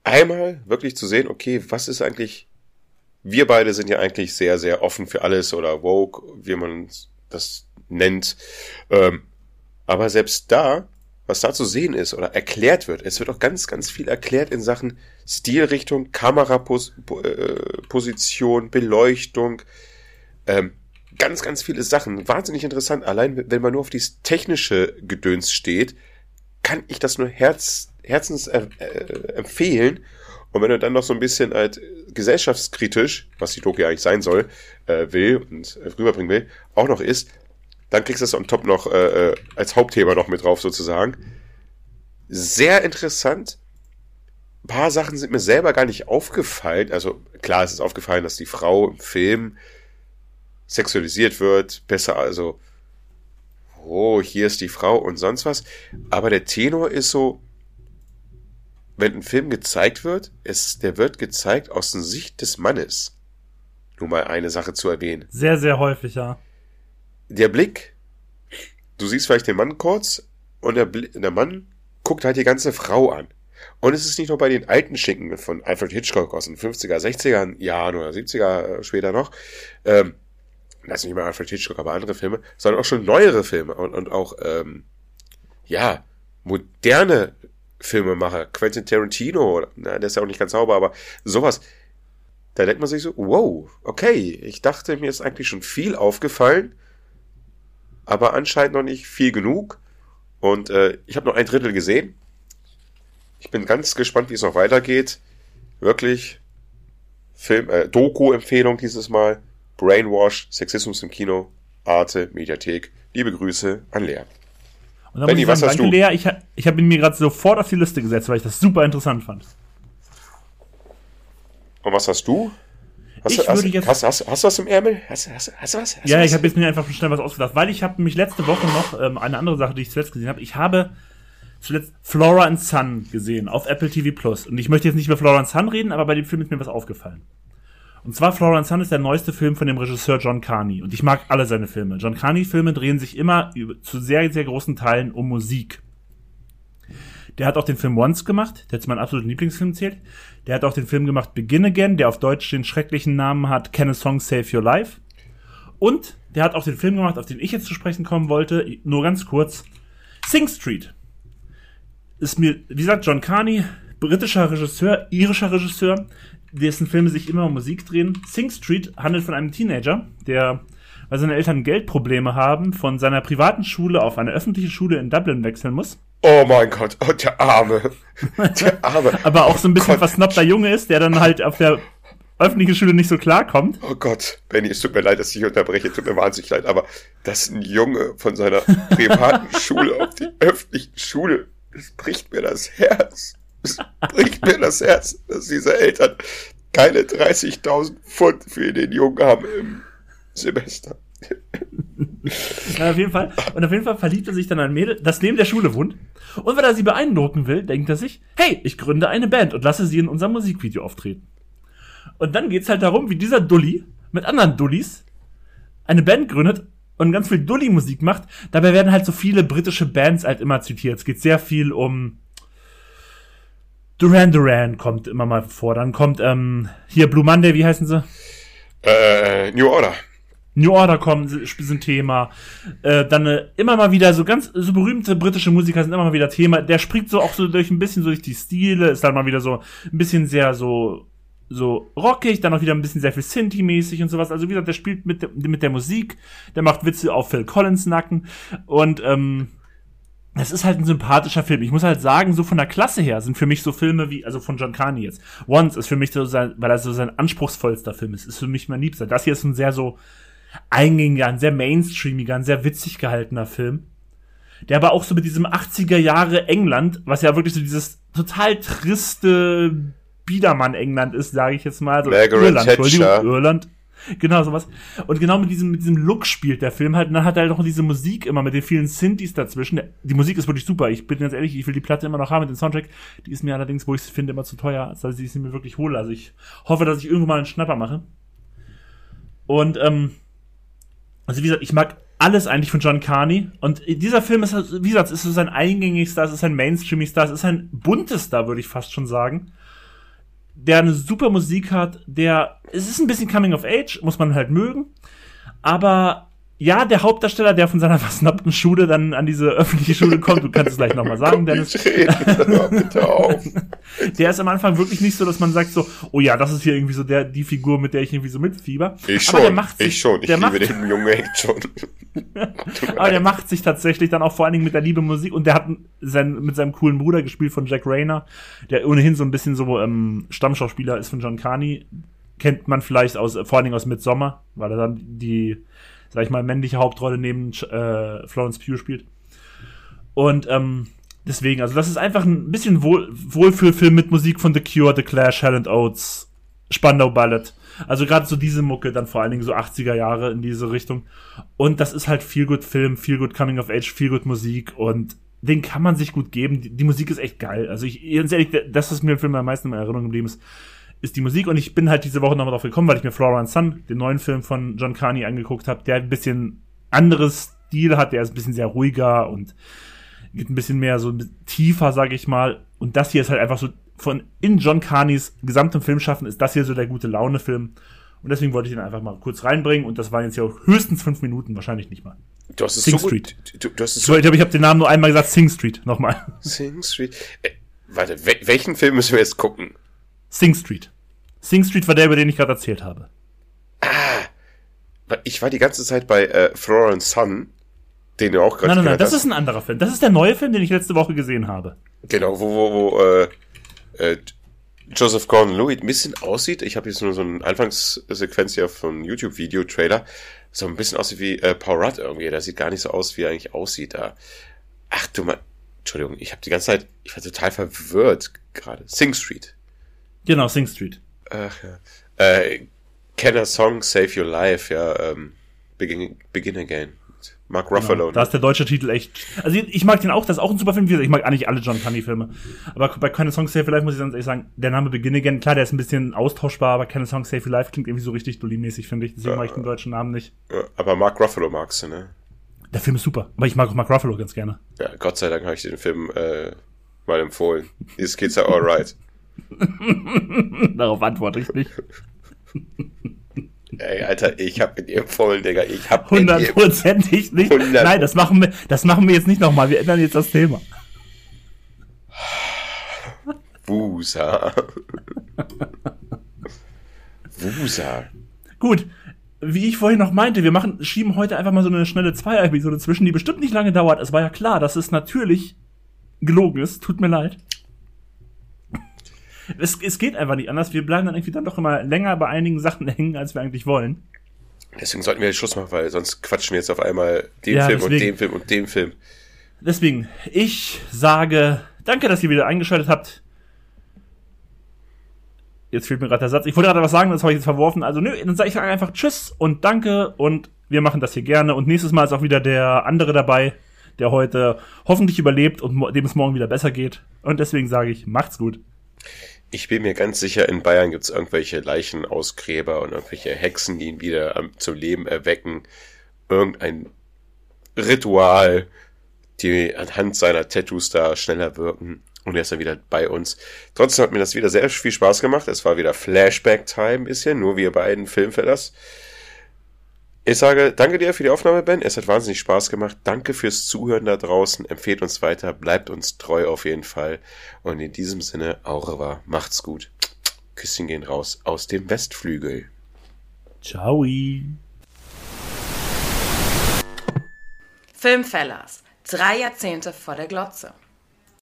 einmal wirklich zu sehen, okay, was ist eigentlich. Wir beide sind ja eigentlich sehr, sehr offen für alles oder woke, wie man das nennt. Ähm, aber selbst da, was da zu sehen ist oder erklärt wird. Es wird auch ganz, ganz viel erklärt in Sachen Stilrichtung, Kameraposition, Beleuchtung, ähm, ganz, ganz viele Sachen. Wahnsinnig interessant. Allein wenn man nur auf dieses technische Gedöns steht, kann ich das nur herz, herzens äh, äh, empfehlen. Und wenn du dann noch so ein bisschen halt gesellschaftskritisch, was die Doku eigentlich sein soll, äh, will und äh, rüberbringen will, auch noch ist, dann kriegst du das on top noch äh, äh, als Hauptthema noch mit drauf sozusagen. Sehr interessant. Ein paar Sachen sind mir selber gar nicht aufgefallen. Also klar, es ist aufgefallen, dass die Frau im Film sexualisiert wird, besser also, oh, hier ist die Frau und sonst was. Aber der Tenor ist so, wenn ein Film gezeigt wird, ist, der wird gezeigt aus der Sicht des Mannes. Nur mal eine Sache zu erwähnen. Sehr, sehr häufig, ja. Der Blick, du siehst vielleicht den Mann kurz und der, der Mann guckt halt die ganze Frau an. Und es ist nicht nur bei den alten Schinken von Alfred Hitchcock aus den 50er, 60er Jahren oder 70er später noch, ähm, das nicht mal Alfred Hitchcock, aber andere Filme, sondern auch schon neuere Filme und, und auch, ähm, ja, moderne Filmemacher, Quentin Tarantino, na, der ist ja auch nicht ganz sauber, aber sowas. Da denkt man sich so, wow, okay, ich dachte, mir ist eigentlich schon viel aufgefallen, aber anscheinend noch nicht viel genug. Und äh, ich habe noch ein Drittel gesehen. Ich bin ganz gespannt, wie es noch weitergeht. Wirklich Film, äh, Doku-Empfehlung dieses Mal. Brainwash, Sexismus im Kino, Arte, Mediathek. Liebe Grüße an Lea. Und dann Benny, muss ich sagen, danke Lea, ich, ich habe ihn mir gerade sofort auf die Liste gesetzt, weil ich das super interessant fand. Und was hast du? Hast, ich du, hast, würde jetzt, hast, hast, hast, du was im Ärmel? Hast, hast, hast du was? Hast ja, was? ich habe jetzt mir einfach schnell was ausgedacht, weil ich habe mich letzte Woche noch ähm, eine andere Sache, die ich zuletzt gesehen habe. Ich habe zuletzt Flora and Sun gesehen auf Apple TV Plus. Und ich möchte jetzt nicht über Flora and Sun reden, aber bei dem Film ist mir was aufgefallen. Und zwar Florence Sun ist der neueste Film von dem Regisseur John Carney. Und ich mag alle seine Filme. John Carney-Filme drehen sich immer zu sehr, sehr großen Teilen um Musik. Der hat auch den Film Once gemacht, der zu meinen absoluten Lieblingsfilmen zählt. Der hat auch den Film gemacht Begin Again, der auf Deutsch den schrecklichen Namen hat Can a Song Save Your Life. Und der hat auch den Film gemacht, auf den ich jetzt zu sprechen kommen wollte, nur ganz kurz. Sing Street. Ist mir, wie gesagt, John Carney, britischer Regisseur, irischer Regisseur, dessen Filme sich immer um Musik drehen. Sing Street handelt von einem Teenager, der, weil seine Eltern Geldprobleme haben, von seiner privaten Schule auf eine öffentliche Schule in Dublin wechseln muss. Oh mein Gott, oh, der Arme. Der Arme. Aber auch so ein bisschen versnobter Junge ist, der dann halt auf der öffentlichen Schule nicht so klarkommt. Oh Gott, Benny, es tut mir leid, dass ich unterbreche, tut mir wahnsinnig leid, aber dass ein Junge von seiner privaten Schule auf die öffentliche Schule, das bricht mir das Herz. Es bricht mir das Herz, dass diese Eltern keine 30.000 Pfund für den Jungen haben im Semester. Ja, auf jeden Fall. Und auf jeden Fall verliebt er sich dann ein Mädel, das neben der Schule wohnt. Und weil er sie beeindrucken will, denkt er sich, hey, ich gründe eine Band und lasse sie in unserem Musikvideo auftreten. Und dann geht's halt darum, wie dieser Dulli mit anderen Dullis eine Band gründet und ganz viel Dulli-Musik macht. Dabei werden halt so viele britische Bands halt immer zitiert. Es geht sehr viel um Duran Duran kommt immer mal vor. Dann kommt ähm, hier Blue Monday, wie heißen sie? Äh, New Order. New Order kommen, sind Thema. Äh, dann äh, immer mal wieder so ganz so berühmte britische Musiker sind immer mal wieder Thema. Der springt so auch so durch ein bisschen so durch die Stile, ist dann mal wieder so ein bisschen sehr so so rockig, dann auch wieder ein bisschen sehr viel Synthi-mäßig und sowas. Also wie gesagt, der spielt mit, mit der Musik, der macht Witze auf Phil Collins Nacken und ähm, es ist halt ein sympathischer Film. Ich muss halt sagen, so von der Klasse her sind für mich so Filme wie, also von John Carney jetzt. Once ist für mich so sein, weil er so sein anspruchsvollster Film ist, ist für mich mein Liebster. Das hier ist ein sehr so eingängiger, ein sehr mainstreamiger, ein sehr witzig gehaltener Film. Der aber auch so mit diesem 80er Jahre England, was ja wirklich so dieses total triste Biedermann-England ist, sage ich jetzt mal. So Irland, Irland. Genau, sowas. Und genau mit diesem, mit diesem Look spielt der Film halt. Und dann hat er halt auch diese Musik immer mit den vielen Synthes dazwischen. Die Musik ist wirklich super. Ich bin ganz ehrlich, ich will die Platte immer noch haben mit dem Soundtrack. Die ist mir allerdings, wo ich sie finde, immer zu teuer, als dass ich sie mir wirklich hole. Also ich hoffe, dass ich irgendwann mal einen Schnapper mache. Und, ähm, also wie gesagt, ich mag alles eigentlich von John Carney. Und dieser Film ist, wie gesagt, ist so sein eingängigster, es ist ein mainstreamigster, es ist ein buntester, würde ich fast schon sagen der eine super Musik hat, der, es ist ein bisschen Coming of Age, muss man halt mögen, aber ja, der Hauptdarsteller, der von seiner versnappten Schule dann an diese öffentliche Schule kommt, du kannst es gleich nochmal sagen, Dennis. Der ist am Anfang wirklich nicht so, dass man sagt so, oh ja, das ist hier irgendwie so der, die Figur, mit der ich irgendwie so mitfieber. Ich Aber schon, der macht sich, ich schon. Ich der liebe macht, den Jungen echt schon. aber der macht sich tatsächlich dann auch vor allen Dingen mit der Liebe Musik und der hat sein, mit seinem coolen Bruder gespielt von Jack Rayner, der ohnehin so ein bisschen so ähm, Stammschauspieler ist von John Carney. Kennt man vielleicht aus, vor allen Dingen aus Midsommar, weil er dann die, sag ich mal, männliche Hauptrolle neben äh, Florence Pugh spielt. Und ähm, deswegen, also das ist einfach ein bisschen Wohl Wohlfühlfilm mit Musik von The Cure, The Clash, Hell and Oates, Spandau Ballet. Also gerade so diese Mucke, dann vor allen Dingen so 80er Jahre in diese Richtung. Und das ist halt viel gut Film, viel gut Coming of Age, viel gut Musik und den kann man sich gut geben. Die, die Musik ist echt geil. Also ich, ganz ehrlich, das, was mir im Film am meisten in Erinnerung geblieben ist, ist die Musik. Und ich bin halt diese Woche nochmal drauf gekommen, weil ich mir Flora and Son, den neuen Film von John Carney, angeguckt habe, der ein bisschen anderes Stil hat, der ist ein bisschen sehr ruhiger und geht ein bisschen mehr so tiefer, sage ich mal. Und das hier ist halt einfach so von in John Carneys gesamtem Filmschaffen ist das hier so der gute Laune-Film. Und deswegen wollte ich ihn einfach mal kurz reinbringen. Und das waren jetzt ja auch höchstens fünf Minuten, wahrscheinlich nicht mal. Du hast es Sing so Street. gut. Du, du hast es Ich so glaube, ich habe den Namen nur einmal gesagt, Sing Street. Nochmal. Sing Street. Äh, warte, wel welchen Film müssen wir jetzt gucken? Sing Street. Sing Street war der, über den ich gerade erzählt habe. Weil Ich war die ganze Zeit bei äh, Florence Sun, den du auch gerade Nein, nein, nein, das hast. ist ein anderer Film. Das ist der neue Film, den ich letzte Woche gesehen habe. Genau, wo, wo, wo äh, äh, Joseph Gordon-Lewitt ein bisschen aussieht. Ich habe jetzt nur so eine Anfangssequenz hier von YouTube-Video-Trailer. So ein bisschen aussieht wie äh, Paul Rudd irgendwie. Der sieht gar nicht so aus, wie er eigentlich aussieht da. Ach du mal, Entschuldigung, ich habe die ganze Zeit, ich war total verwirrt gerade. Sing Street. Genau, Sing Street. Ach ja. Äh, Can a Song Save Your Life? Ja, ähm, Begin, Begin Again. Mark Ruffalo. Genau, da ist der deutsche Titel echt. Also ich mag den auch, das ist auch ein super Film. Ich mag eigentlich alle John Carney-Filme. Aber bei Keine Song Save Your Life muss ich ganz ehrlich sagen, der Name Begin Again, klar, der ist ein bisschen austauschbar, aber Keine Song Save Your Life klingt irgendwie so richtig Dolly-mäßig, finde ich. Deswegen mag ich den deutschen Namen nicht. Ja, aber Mark Ruffalo magst du, ne? Der Film ist super, aber ich mag auch Mark Ruffalo ganz gerne. Ja, Gott sei Dank habe ich den Film äh, mal empfohlen. Dieses geht's ja alright. Darauf antworte ich nicht. Ey, Alter, ich hab mit dir empfohlen, Digga. Ich hab Hundertprozentig nicht. 100. Nein, das machen wir, das machen wir jetzt nicht nochmal. Wir ändern jetzt das Thema. Wusa. Wusa. Gut. Wie ich vorhin noch meinte, wir machen, schieben heute einfach mal so eine schnelle Zweier-Episode zwischen, die bestimmt nicht lange dauert. Es war ja klar, dass es natürlich gelogen ist. Tut mir leid. Es, es geht einfach nicht anders. Wir bleiben dann irgendwie dann doch immer länger bei einigen Sachen hängen, als wir eigentlich wollen. Deswegen sollten wir jetzt Schluss machen, weil sonst quatschen wir jetzt auf einmal den Ja, Film und deswegen. den Film und den Film. Deswegen, ich sage, danke, dass ihr wieder eingeschaltet habt. Jetzt fehlt mir gerade der Satz. Ich wollte gerade was sagen, das habe ich jetzt verworfen. Also nö, dann sage ich einfach Tschüss und danke und wir machen das hier gerne. Und nächstes Mal ist auch wieder der andere dabei, der heute hoffentlich überlebt und dem es morgen wieder besser geht. Und deswegen sage ich, macht's gut. Ich bin mir ganz sicher, in Bayern gibt's irgendwelche Leichenausgräber und irgendwelche Hexen, die ihn wieder ähm, zum Leben erwecken. Irgendein Ritual, die anhand seiner Tattoos da schneller wirken. Und er ist dann wieder bei uns. Trotzdem hat mir das wieder sehr viel Spaß gemacht. Es war wieder Flashback-Time bisschen, nur wir beiden Filmfellers. Ich sage danke dir für die Aufnahme, Ben. Es hat wahnsinnig Spaß gemacht. Danke fürs Zuhören da draußen. Empfehlt uns weiter. Bleibt uns treu auf jeden Fall. Und in diesem Sinne, au revoir. Macht's gut. Küsschen gehen raus aus dem Westflügel. Ciao. Filmfellers. Drei Jahrzehnte vor der Glotze.